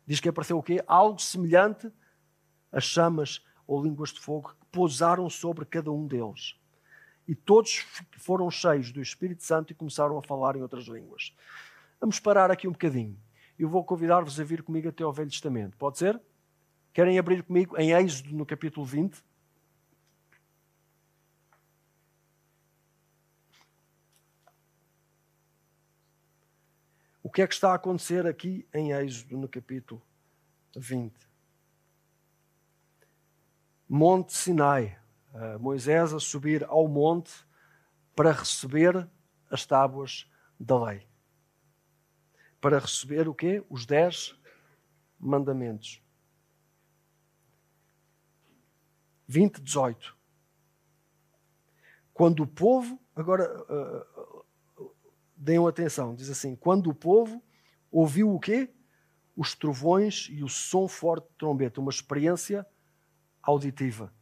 S1: Diz que apareceu o quê? Algo semelhante a chamas ou línguas de fogo que pousaram sobre cada um deles. E todos foram cheios do Espírito Santo e começaram a falar em outras línguas. Vamos parar aqui um bocadinho eu vou convidar-vos a vir comigo até ao Velho Testamento. Pode ser? Querem abrir comigo em Êxodo, no capítulo 20? Que é que está a acontecer aqui em Êxodo, no capítulo 20? Monte Sinai. Uh, Moisés a subir ao monte para receber as tábuas da lei para receber o quê? Os dez mandamentos. 20, 18. Quando o povo, agora uh, deem atenção, diz assim: quando o povo ouviu o quê? Os trovões e o som forte de trombeta, uma experiência auditiva.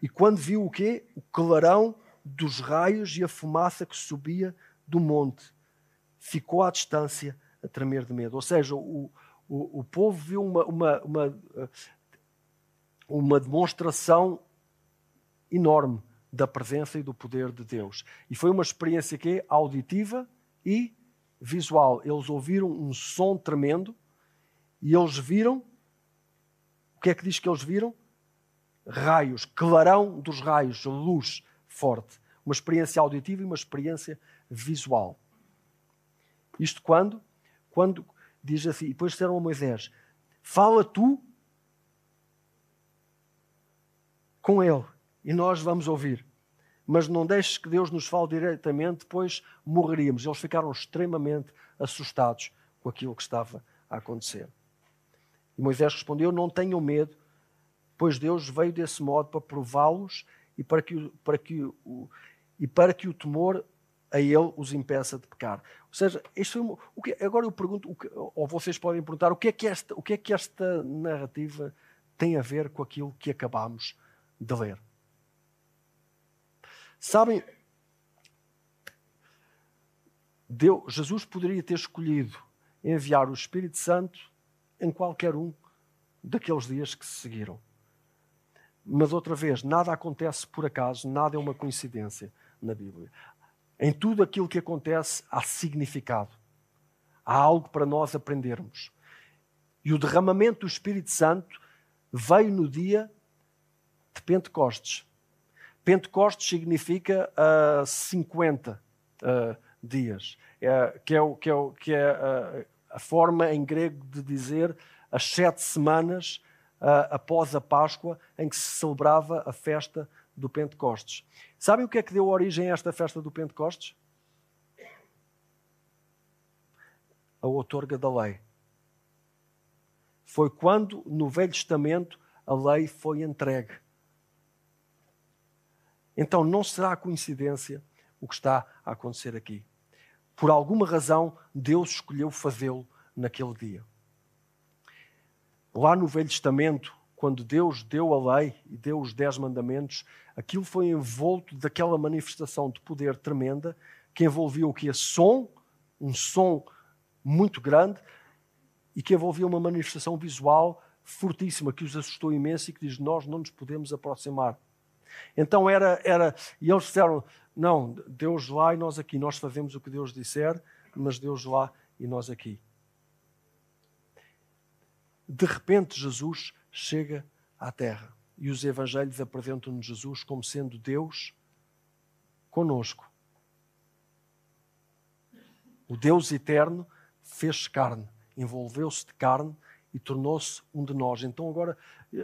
S1: E quando viu o quê? O clarão dos raios e a fumaça que subia do monte ficou à distância a tremer de medo. Ou seja, o, o, o povo viu uma, uma, uma, uma demonstração enorme da presença e do poder de Deus. E foi uma experiência que é auditiva e visual. Eles ouviram um som tremendo e eles viram. O que é que diz que eles viram? Raios, clarão dos raios, luz forte. Uma experiência auditiva e uma experiência visual. Isto quando? Quando diz assim, e depois disseram a Moisés: Fala tu com ele, e nós vamos ouvir. Mas não deixes que Deus nos fale diretamente, pois morreríamos. Eles ficaram extremamente assustados com aquilo que estava a acontecer. E Moisés respondeu: Não tenham medo, pois Deus veio desse modo para prová-los e para que, para que, o, e para que o temor a ele os impeça de pecar. Ou seja, isto uma, o que, agora eu pergunto, que, ou vocês podem perguntar, o que, é que esta, o que é que esta narrativa tem a ver com aquilo que acabamos de ler? Sabem, Deus, Jesus poderia ter escolhido enviar o Espírito Santo em qualquer um daqueles dias que se seguiram. Mas outra vez, nada acontece por acaso, nada é uma coincidência na Bíblia. Em tudo aquilo que acontece há significado. Há algo para nós aprendermos. E o derramamento do Espírito Santo veio no dia de Pentecostes. Pentecostes significa uh, 50 uh, dias, é, que é, que é, que é uh, a forma em grego de dizer as sete semanas uh, após a Páscoa em que se celebrava a festa do Pentecostes. Sabem o que é que deu origem a esta festa do Pentecostes? A outorga da lei. Foi quando, no Velho Testamento, a lei foi entregue. Então não será coincidência o que está a acontecer aqui. Por alguma razão, Deus escolheu fazê-lo naquele dia. Lá no Velho Testamento, quando Deus deu a lei e deu os dez mandamentos, aquilo foi envolto daquela manifestação de poder tremenda que envolvia o que é som, um som muito grande, e que envolvia uma manifestação visual fortíssima que os assustou imenso e que diz: Nós não nos podemos aproximar. Então era, era e eles disseram: Não, Deus lá e nós aqui, nós fazemos o que Deus disser, mas Deus lá e nós aqui. De repente, Jesus chega à Terra e os evangelhos apresentam-nos Jesus como sendo Deus conosco. O Deus eterno fez carne, envolveu-se de carne e tornou-se um de nós. Então, agora,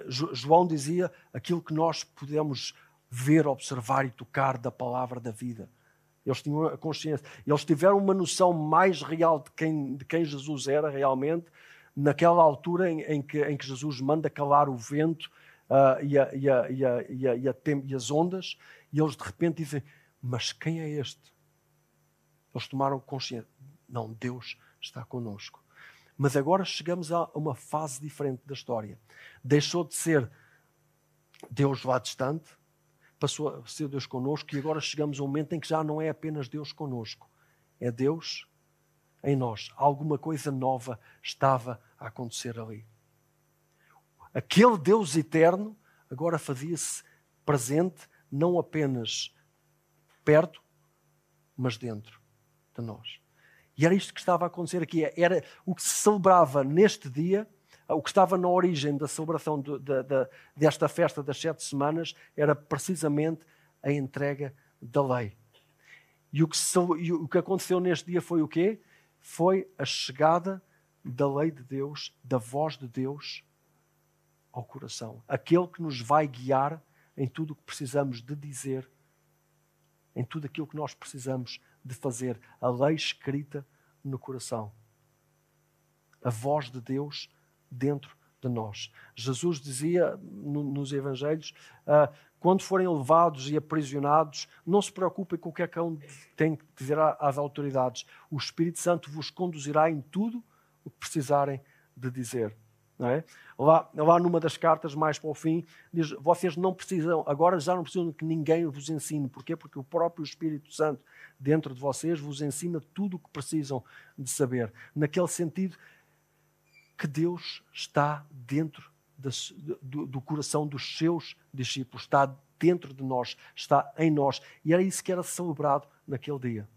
S1: João dizia aquilo que nós podemos ver, observar e tocar da palavra da vida. Eles tinham a consciência, eles tiveram uma noção mais real de quem, de quem Jesus era realmente naquela altura em, em, que, em que, Jesus manda calar o vento uh, e, a, e, a, e, a, e, as ondas, e eles de repente dizem: Mas quem é este? Eles tomaram consciência: Não, Deus está conosco. Mas agora chegamos a uma fase diferente da história. Deixou de ser Deus lá distante, passou a ser Deus conosco, e agora chegamos a um momento em que já não é apenas Deus conosco, é Deus em nós. Alguma coisa nova estava a acontecer ali. Aquele Deus eterno agora fazia-se presente, não apenas perto, mas dentro de nós. E era isto que estava a acontecer aqui. Era o que se celebrava neste dia, o que estava na origem da celebração de, de, de, desta festa das sete semanas, era precisamente a entrega da lei. E o que, se, e o que aconteceu neste dia foi o quê? foi a chegada da lei de Deus, da voz de Deus ao coração. Aquele que nos vai guiar em tudo o que precisamos de dizer, em tudo aquilo que nós precisamos de fazer. A lei escrita no coração. A voz de Deus dentro de nós. Jesus dizia no, nos Evangelhos: uh, quando forem levados e aprisionados, não se preocupem com o que é que um tem que dizer às autoridades. O Espírito Santo vos conduzirá em tudo o que precisarem de dizer. Não é? lá, lá numa das cartas, mais para o fim, diz: vocês não precisam, agora já não precisam que ninguém vos ensine. Porquê? Porque o próprio Espírito Santo dentro de vocês vos ensina tudo o que precisam de saber. Naquele sentido que Deus está dentro do, do coração dos seus discípulos, está dentro de nós, está em nós. E era isso que era celebrado naquele dia.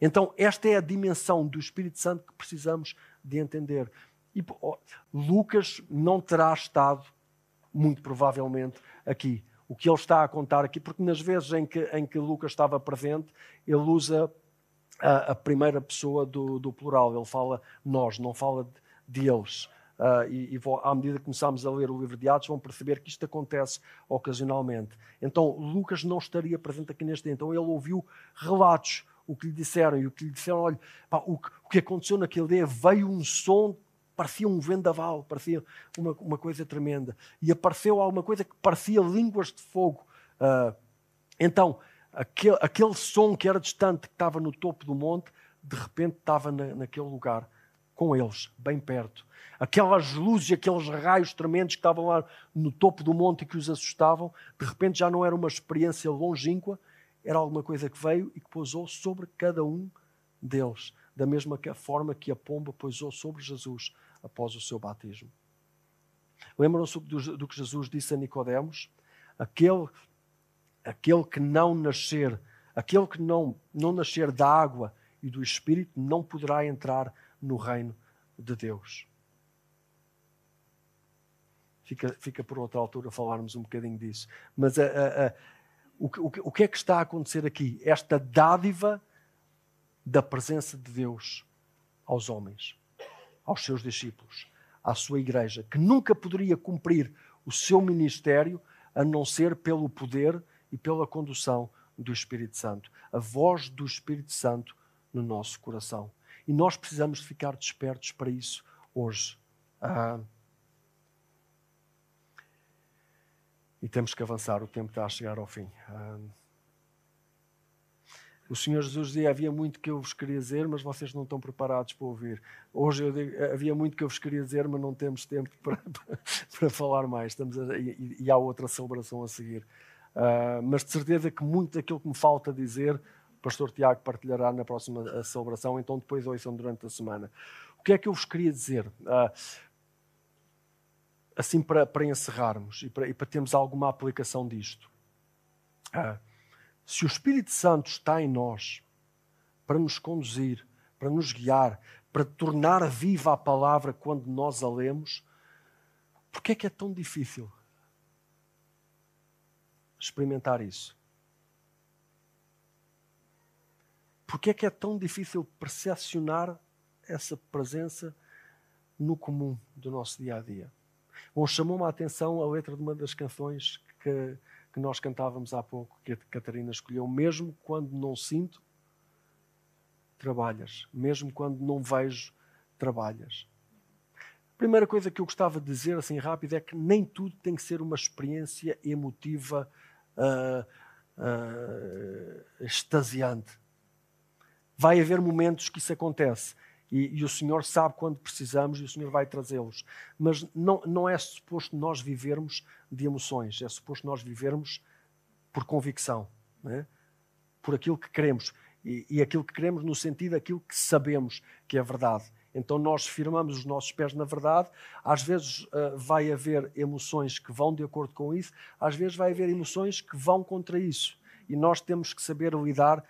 S1: Então, esta é a dimensão do Espírito Santo que precisamos de entender. E Lucas não terá estado, muito provavelmente, aqui. O que ele está a contar aqui, porque nas vezes em que, em que Lucas estava presente, ele usa a, a primeira pessoa do, do, plural. Ele fala nós, não fala de, eles. Uh, e, e à medida que começamos a ler o livro de Atos, vão perceber que isto acontece ocasionalmente. Então, Lucas não estaria presente aqui neste dia. Então, ele ouviu relatos, o que lhe disseram, e o que lhe disseram: olha, pá, o, o, que aconteceu naquele dia, veio um som, parecia um vendaval, parecia uma, uma coisa tremenda. E apareceu alguma coisa que parecia línguas de fogo. Uh, então, aquele, aquele som que era distante, que estava no topo do monte, de repente estava na, naquele lugar, com eles, bem perto. Aquelas luzes, aqueles raios tremendos que estavam lá no topo do monte e que os assustavam, de repente já não era uma experiência longínqua, era alguma coisa que veio e que pousou sobre cada um deles, da mesma forma que a pomba pousou sobre Jesus após o seu batismo. Lembram-se do, do que Jesus disse a Nicodemos? Aquele, aquele que não nascer, aquele que não, não nascer da água e do Espírito não poderá entrar no reino de Deus. Fica, fica por outra altura falarmos um bocadinho disso. Mas a, a, a, o, o, o que é que está a acontecer aqui? Esta dádiva da presença de Deus aos homens, aos seus discípulos, à sua igreja, que nunca poderia cumprir o seu ministério a não ser pelo poder e pela condução do Espírito Santo. A voz do Espírito Santo no nosso coração. E nós precisamos de ficar despertos para isso hoje. Ah, e temos que avançar, o tempo está a chegar ao fim. Ah, o Senhor Jesus dizia: Havia muito que eu vos queria dizer, mas vocês não estão preparados para ouvir. Hoje eu digo: Havia muito que eu vos queria dizer, mas não temos tempo para, para, falar mais. Estamos a, e, e, há outra celebração a seguir. Uh, mas de certeza que muito daquilo que me falta dizer, o Pastor Tiago partilhará na próxima celebração, então depois ouçam durante a semana. O que é que eu vos queria dizer? Uh, assim, para, para encerrarmos e para, e para termos alguma aplicação disto. Uh, se o Espírito Santo está em nós para nos conduzir, para nos guiar, para tornar viva a palavra quando nós a lemos, por que é que é tão difícil experimentar isso? Por que é que é tão difícil percepcionar essa presença no comum do nosso dia a dia? Bom, chamou-me a atenção a letra de uma das canções que que nós cantávamos há pouco, que a Catarina escolheu, mesmo quando não sinto, trabalhas. Mesmo quando não vejo, trabalhas. A primeira coisa que eu gostava de dizer, assim rápido, é que nem tudo tem que ser uma experiência emotiva uh, uh, extasiante. Vai haver momentos que isso acontece. E, e, o Senhor sabe quando precisamos e o Senhor vai trazê-los. Mas não, não é suposto nós vivermos de emoções, é suposto nós vivermos por convicção, é? por aquilo que queremos. E, e aquilo que queremos no sentido daquilo que sabemos que é verdade. Então nós firmamos os nossos pés na verdade. Às vezes uh, vai haver emoções que vão de acordo com isso, às vezes vai haver emoções que vão contra isso. E nós temos que saber lidar,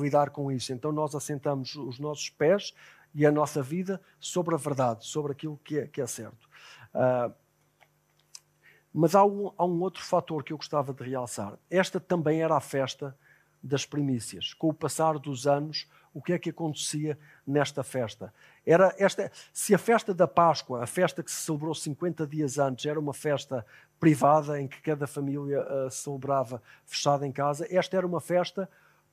S1: lidar com isso. Então nós assentamos os nossos pés e a nossa vida sobre a verdade, sobre aquilo que é, que é certo. Uh, mas há um, há um outro fator que eu gostava de realçar. Esta também era a festa das primícias. Com o passar dos anos, o que é que acontecia nesta festa? Era esta, se a festa da Páscoa, a festa que se celebrou 50 dias antes, era uma festa privada em que cada família uh, celebrava fechada em casa, esta era uma festa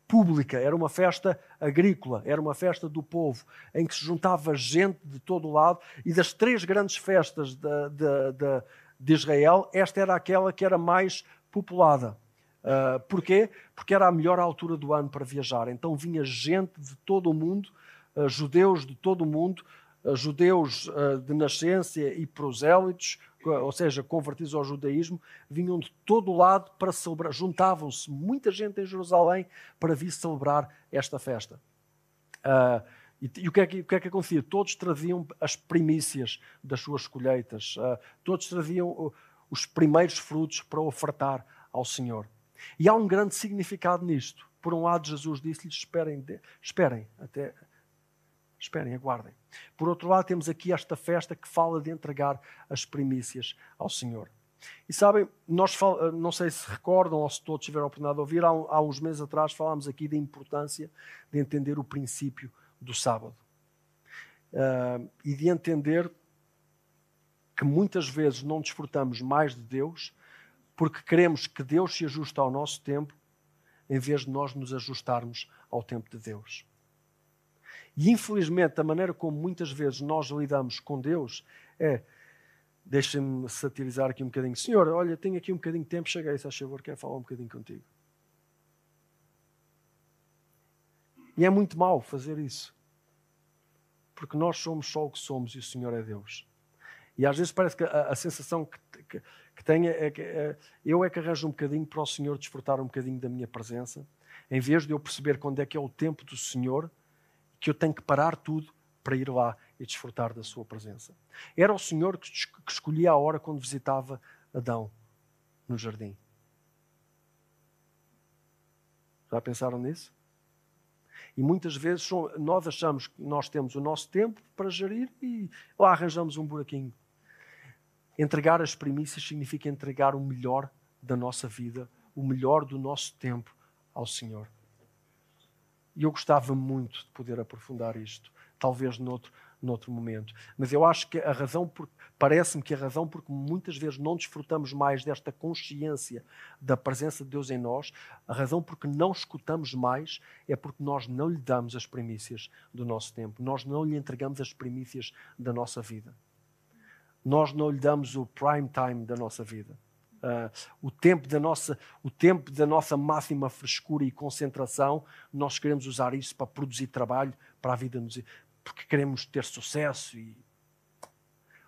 S1: pública, era uma festa agrícola, era uma festa do povo, em que se juntava gente de todo o lado, e das três grandes festas de, de, de, de Israel, esta era aquela que era mais populada. Uh, porquê? Porque era a melhor altura do ano para viajar. Então vinha gente de todo o mundo, uh, judeus de todo o mundo, uh, judeus de nascença e prosélitos, ou seja, convertidos ao judaísmo, vinham de todo o lado para celebrar, juntavam-se muita gente em Jerusalém para vir celebrar esta festa. Uh, e, e o, que é que, o, que é que, acontecia? Todos traziam as primícias das suas colheitas, uh, todos traziam os primeiros frutos para ofertar ao Senhor. E há um grande significado nisto. Por um lado, Jesus disse-lhes: esperem, esperem até, Esperem, aguardem. Por outro lado, temos aqui esta festa que fala de entregar as primícias ao Senhor. E sabem, nós eh, não sei se recordam ou se todos tiveram a oportunidade de ouvir, há, uns meses atrás falámos aqui da importância de entender o princípio do sábado. Uh, e de entender que muitas vezes não desfrutamos mais de Deus porque queremos que Deus se ajuste ao nosso tempo em vez de nós nos ajustarmos ao tempo de Deus. E infelizmente, a maneira como muitas vezes nós lidamos com Deus é. Deixem-me satirizar aqui um bocadinho. Senhor, olha, tenho aqui um bocadinho de tempo, cheguei, se a favor, quero falar um bocadinho contigo. E é muito mal fazer isso. Porque nós somos só o que somos e o Senhor é Deus. E às vezes parece que a, a sensação que, que, que tenho é que é, eu é que arranjo um bocadinho para o Senhor desfrutar um bocadinho da minha presença, em vez de eu perceber quando é que é o tempo do Senhor, que eu tenho que parar tudo para ir lá e desfrutar da sua presença. Era o Senhor que, que escolhia a hora quando visitava Adão no jardim. Já pensaram nisso? E muitas vezes nós achamos que nós temos o nosso tempo para gerir e lá arranjamos um buraquinho. Entregar as primícias significa entregar o melhor da nossa vida, o melhor do nosso tempo ao Senhor. E eu gostava muito de poder aprofundar isto, talvez noutro, noutro momento. Mas eu acho que a razão, parece-me que a razão porque muitas vezes não desfrutamos mais desta consciência da presença de Deus em nós, a razão porque não escutamos mais é porque nós não lhe damos as primícias do nosso tempo, nós não lhe entregamos as primícias da nossa vida. Nós não lhe damos o prime time da nossa vida. Uh, o tempo da nossa o tempo da nossa máxima frescura e concentração nós queremos usar isso para produzir trabalho para a vida nos porque queremos ter sucesso e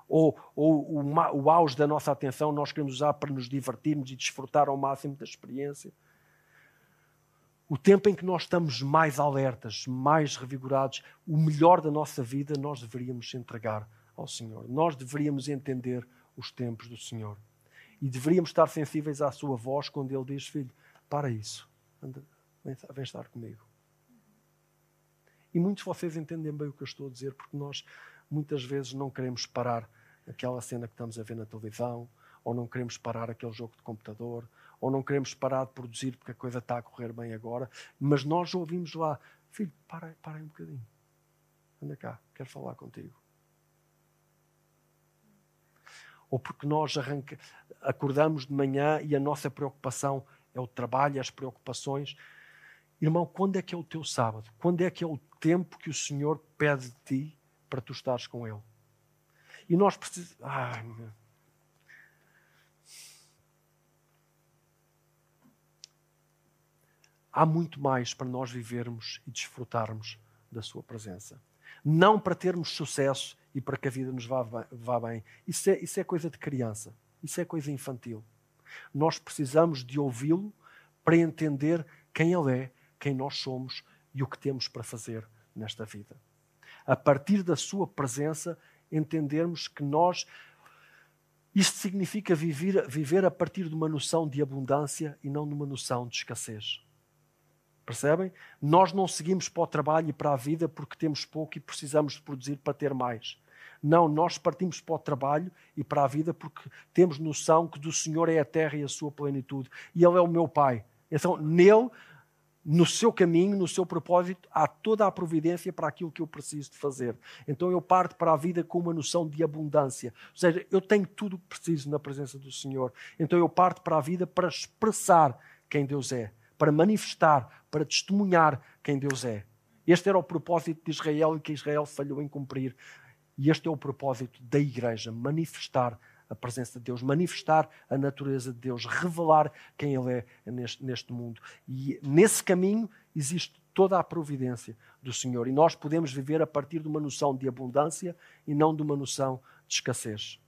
S1: ou, ou o, o auge da nossa atenção nós queremos usar para nos divertirmos e desfrutar ao máximo da experiência. O tempo em que nós estamos mais alertas, mais revigorados, o melhor da nossa vida nós deveríamos entregar ao Senhor. Nós deveríamos entender os tempos do Senhor. E deveríamos estar sensíveis à sua voz quando Ele diz: Filho, para isso, anda, vem, estar comigo. E muitos de vocês entendem bem o que eu estou a dizer, porque nós muitas vezes não queremos parar aquela cena que estamos a ver na televisão, ou não queremos parar aquele jogo de computador, ou não queremos parar de produzir porque a coisa está a correr bem agora, mas nós ouvimos lá, filho, para, para aí um bocadinho. Anda cá, quero falar contigo. Ou porque nós arranca, acordamos de manhã e a nossa preocupação é o trabalho, as preocupações. Irmão, quando é que é o teu sábado? Quando é que é o tempo que o Senhor pede de ti para tu estares com Ele? E nós precisamos. Ai. Há muito mais para nós vivermos e desfrutarmos da Sua presença. Não para termos sucesso e para que a vida nos vá, vá bem. Isso é, isso é coisa de criança. Isso é coisa infantil. Nós precisamos de ouvi-lo para entender quem Ele é quem nós somos e o que temos para fazer nesta vida. A partir da Sua presença, entendermos que nós. Isto significa viver, viver a partir de uma noção de abundância e não de uma noção de escassez. Percebem? Nós não seguimos para o trabalho e para a vida porque temos pouco e precisamos de produzir para ter mais. Não, nós partimos para o trabalho e para a vida porque temos noção que do Senhor é a terra e a sua plenitude. E Ele é o meu Pai. Então, nele no seu caminho, no seu propósito, há toda a providência para aquilo que eu preciso de fazer. Então eu parto para a vida com uma noção de abundância. Ou seja, eu tenho tudo o que preciso na presença do Senhor. Então eu parto para a vida para expressar quem Deus é, para manifestar, para testemunhar quem Deus é. Este era o propósito de Israel e que Israel falhou em cumprir. E este é o propósito da igreja, manifestar a presença de Deus, manifestar a natureza de Deus, revelar quem Ele é neste, neste mundo. E nesse caminho existe toda a providência do Senhor. E nós podemos viver a partir de uma noção de abundância e não de uma noção de escassez.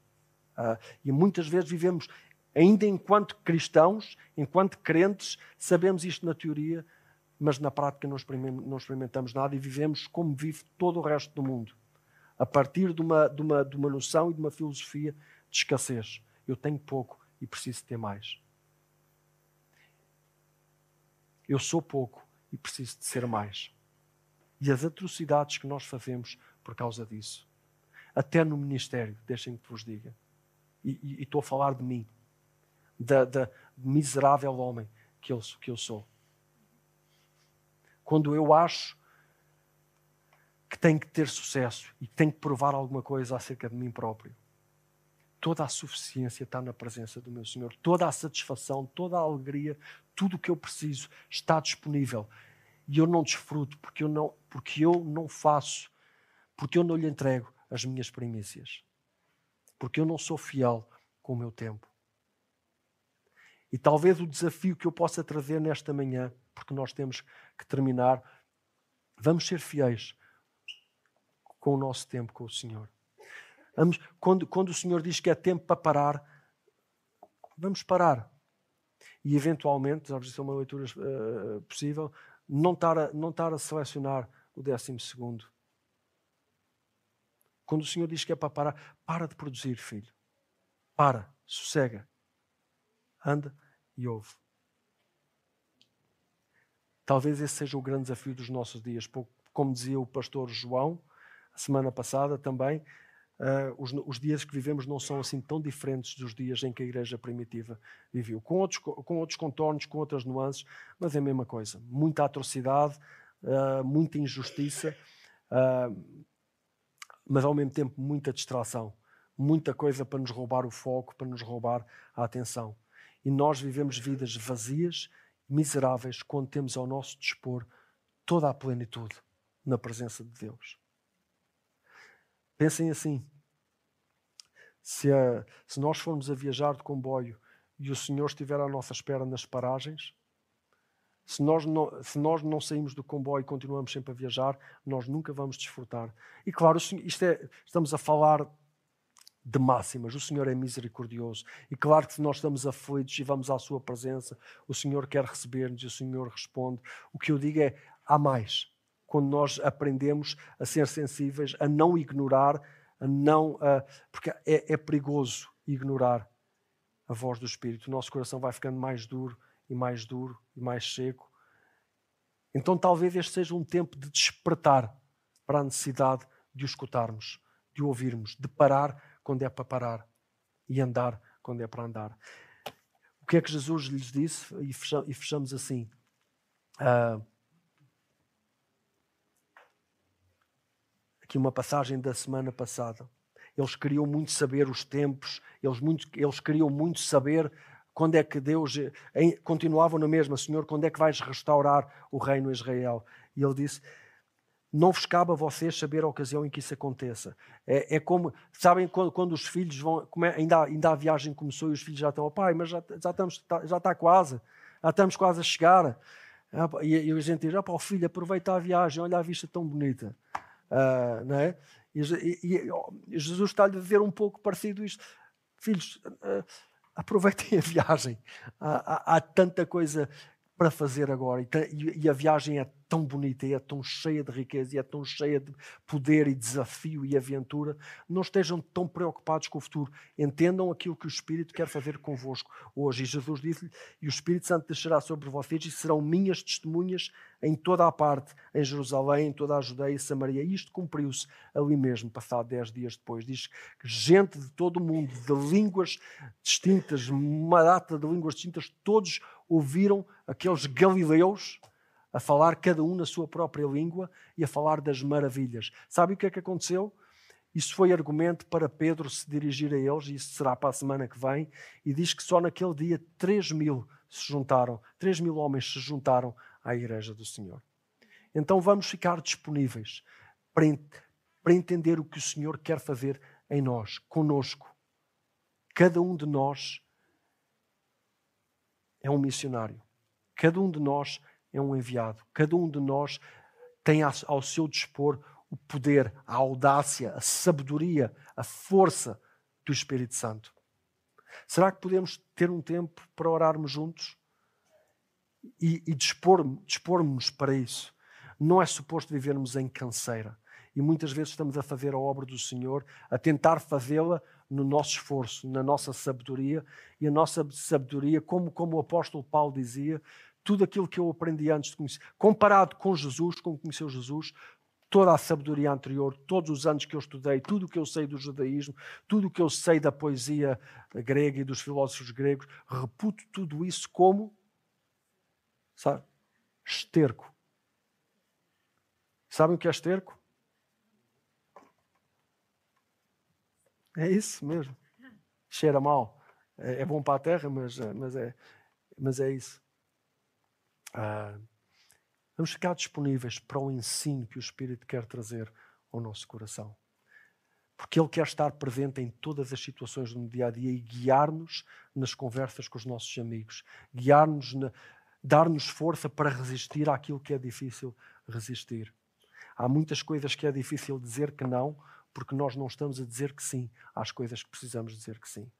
S1: Uh, e muitas vezes vivemos, ainda enquanto cristãos, enquanto crentes, sabemos isto na teoria, mas na prática não experimentamos nada e vivemos como vive todo o resto do mundo. A partir de uma, de uma, de uma noção e de uma filosofia de escassez. Eu tenho pouco e preciso ter mais. Eu sou pouco e preciso de ser mais. E as atrocidades que nós fazemos por causa disso. Até no ministério, deixem que vos diga. E, e, estou a falar de mim, da, da miserável homem que eu, que eu sou. Quando eu acho que tenho que ter sucesso e tenho que provar alguma coisa acerca de mim próprio toda a suficiência está na presença do meu Senhor, toda a satisfação, toda a alegria, tudo o que eu preciso está disponível. E eu não desfruto porque eu não, porque eu não faço, porque eu não lhe entrego as minhas primícias, porque eu não sou fiel com o meu tempo. E talvez o desafio que eu possa trazer nesta manhã, porque nós temos que terminar, Vamos ser fiéis com o nosso tempo com o Senhor. Vamos, quando, quando o Senhor diz que é tempo para parar, vamos parar. E eventualmente, já isso é uma leitura uh, possível, não estar, a, não estar a selecionar o décimo segundo. Quando o Senhor diz que é para parar, para de produzir, filho. Para, sossega. Anda e ouve. Talvez esse seja o grande desafio dos nossos dias. Como dizia o pastor João, semana passada também, uh, os, os, dias que vivemos não são assim tão diferentes dos dias em que a igreja primitiva viveu. Com outros, com outros contornos, com outras nuances, mas é a mesma coisa. Muita atrocidade, uh, muita injustiça, uh, mas ao mesmo tempo muita distração. Muita coisa para nos roubar o foco, para nos roubar a atenção. E nós vivemos vidas vazias, miseráveis, quando temos ao nosso dispor toda a plenitude na presença de Deus. Pensem assim: se, a, se nós formos a viajar de comboio e o Senhor estiver à nossa espera nas paragens, se nós, não, se nós não saímos do comboio e continuamos sempre a viajar, nós nunca vamos desfrutar. E claro, isto é, estamos a falar de máximas. O Senhor é misericordioso. E claro que se nós estamos aflitos e vamos à Sua presença, o Senhor quer receber-nos e o Senhor responde. O que eu digo é: há mais quando nós aprendemos a ser sensíveis, a não ignorar, a não. Porque é, é perigoso ignorar a voz do Espírito. O nosso coração vai ficando mais duro e mais duro e mais seco. Então, talvez este seja um tempo de despertar para a necessidade de o escutarmos, de o ouvirmos, de parar quando é para parar e andar quando é para andar. O que é que Jesus lhes disse? E fechamos assim. Uh, aqui uma passagem da semana passada. Eles queriam muito saber os tempos, eles, muito, eles queriam muito saber quando é que Deus. Em, continuavam na mesma, Senhor, quando é que vais restaurar o reino de Israel? E ele disse: Não vos cabe a vocês saber a ocasião em que isso aconteça. É, é como, sabem, quando, quando, os filhos vão. É, ainda, ainda a viagem começou e os filhos já estão, oh, pai, mas já, já, estamos, já está quase, já estamos quase a chegar. Ah, e, e a gente diz: ah, pá, o filho, aproveita a viagem, olha a vista tão bonita. Uh? E, e, e Jesus está-lhe a dizer um pouco parecido isto. Filhos, uh, aproveitem a viagem. Há, há, há, tanta coisa para fazer agora e, e a viagem é tão bonita e é tão cheia de riqueza e é tão cheia de poder e desafio e aventura, não estejam tão preocupados com o futuro. Entendam aquilo que o Espírito quer fazer convosco hoje. E Jesus disse-lhe: E o Espírito Santo descerá sobre vocês e serão minhas testemunhas em toda a parte, em Jerusalém, em toda a Judeia e Samaria. E isto cumpriu-se ali mesmo, passado dez dias depois. Diz que gente de todo o mundo, de línguas distintas, uma data de línguas distintas, todos ouviram aqueles galileus a falar cada um na sua própria língua e a falar das maravilhas. Sabe o que é que aconteceu? Isso foi argumento para Pedro se dirigir a eles, e isso será para a semana que vem, e diz que só naquele dia 3 mil se juntaram, 3 mil homens se juntaram à igreja do Senhor. Então vamos ficar disponíveis para, para entender o que o Senhor quer fazer em nós, conosco. Cada um de nós é um missionário. Cada um de nós é um enviado. Cada um de nós tem ao seu dispor o poder, a audácia, a sabedoria, a força do Espírito Santo. Será que podemos ter um tempo para orarmos juntos e, e dispor-nos dispor para isso? Não é suposto vivermos em canseira. E muitas vezes estamos a fazer a obra do Senhor, a tentar fazê-la no nosso esforço, na nossa sabedoria. E a nossa sabedoria, como, como o apóstolo Paulo dizia, tudo aquilo que eu aprendi antes de conhecer, comparado com Jesus, como conheceu Jesus, toda a sabedoria anterior, todos os anos que eu estudei, tudo o que eu sei do judaísmo, tudo o que eu sei da poesia grega e dos filósofos gregos, reputo tudo isso como sabe, esterco. Sabem o que é esterco? É isso mesmo. Cheira mal. É, é bom para a terra, mas, mas, é, mas é isso. Ah, vamos ficar disponíveis para o ensino que o Espírito quer trazer ao nosso coração. Porque Ele quer estar presente em todas as situações do dia a dia e guiar-nos nas conversas com os nossos amigos, guiar-nos, dar-nos força para resistir àquilo que é difícil resistir. Há muitas coisas que é difícil dizer que não, porque nós não estamos a dizer que sim às coisas que precisamos dizer que sim.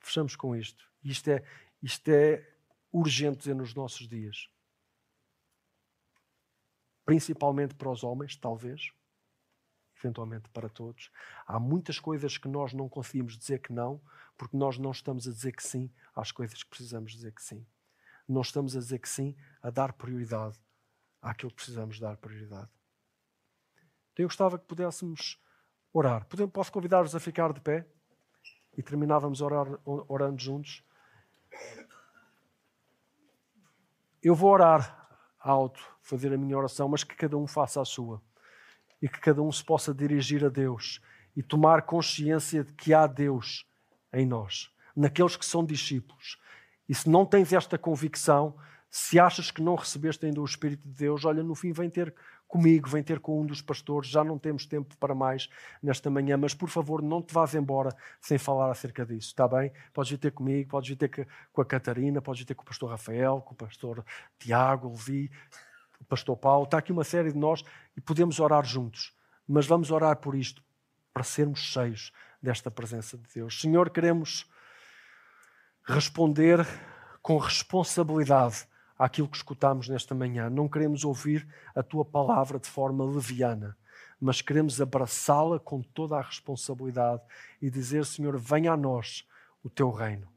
S1: Fechamos com isto. Isto é, isto é urgente dizer nos nossos dias. Principalmente para os homens, talvez, eventualmente para todos. Há muitas coisas que nós não conseguimos dizer que não, porque nós não estamos a dizer que sim às coisas que precisamos dizer que sim. Não estamos a dizer que sim a dar prioridade àquilo que precisamos dar prioridade. Então eu gostava que pudéssemos orar. Posso convidar-vos a ficar de pé e terminávamos orar, orando juntos? Eu vou orar alto, fazer a minha oração, mas que cada um faça a sua. E que cada um se possa dirigir a Deus e tomar consciência de que há Deus em nós, naqueles que são discípulos. E se não tens esta convicção, se achas que não recebeste ainda o Espírito de Deus, olha, no fim vem ter comigo, vem ter com um dos pastores. Já não temos tempo para mais nesta manhã, mas por favor, não te vás embora sem falar acerca disso, está bem? Podes vir ter comigo, podes vir ter com a Catarina, podes vir ter com o pastor Rafael, com o pastor Tiago, Levi, o pastor Paulo. Está aqui uma série de nós e podemos orar juntos. Mas vamos orar por isto, para sermos cheios desta presença de Deus. Senhor, queremos responder com responsabilidade àquilo que escutamos nesta manhã. Não queremos ouvir a tua palavra de forma leviana, mas queremos abraçá-la com toda a responsabilidade e dizer: Senhor, venha a nós o teu reino.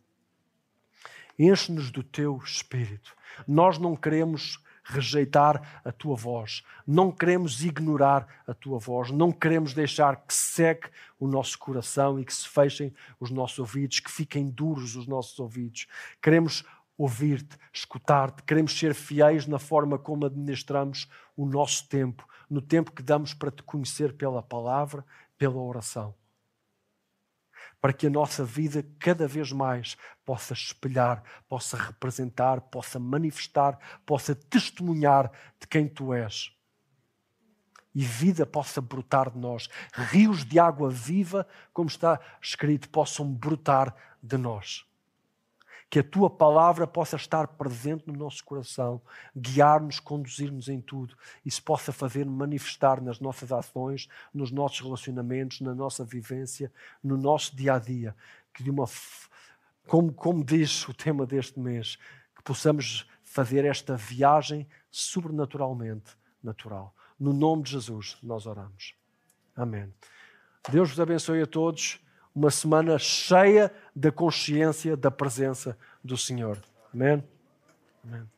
S1: Enche-nos do teu espírito. Nós não queremos rejeitar a tua voz, não queremos ignorar a tua voz, não queremos deixar que seque o nosso coração e que se fechem os nossos ouvidos, que fiquem duros os nossos ouvidos. Queremos ouvir-te, escutar-te, queremos ser fiéis na forma como administramos o nosso tempo, no tempo que damos para te conhecer pela palavra, pela oração. Para que a nossa vida cada vez mais possa espelhar, possa representar, possa manifestar, possa testemunhar de quem tu és. E vida possa brotar de nós. Rios de água viva, como está escrito, possam brotar de nós que a tua palavra possa estar presente no nosso coração, guiar-nos, conduzir-nos em tudo e se possa fazer manifestar nas nossas ações, nos nossos relacionamentos, na nossa vivência, no nosso dia a dia. Que de uma, como, como diz o tema deste mês, que possamos fazer esta viagem sobrenaturalmente natural. No nome de Jesus nós oramos. Amém. Deus vos abençoe a todos uma semana cheia da consciência da presença do Senhor. Amém? Amém.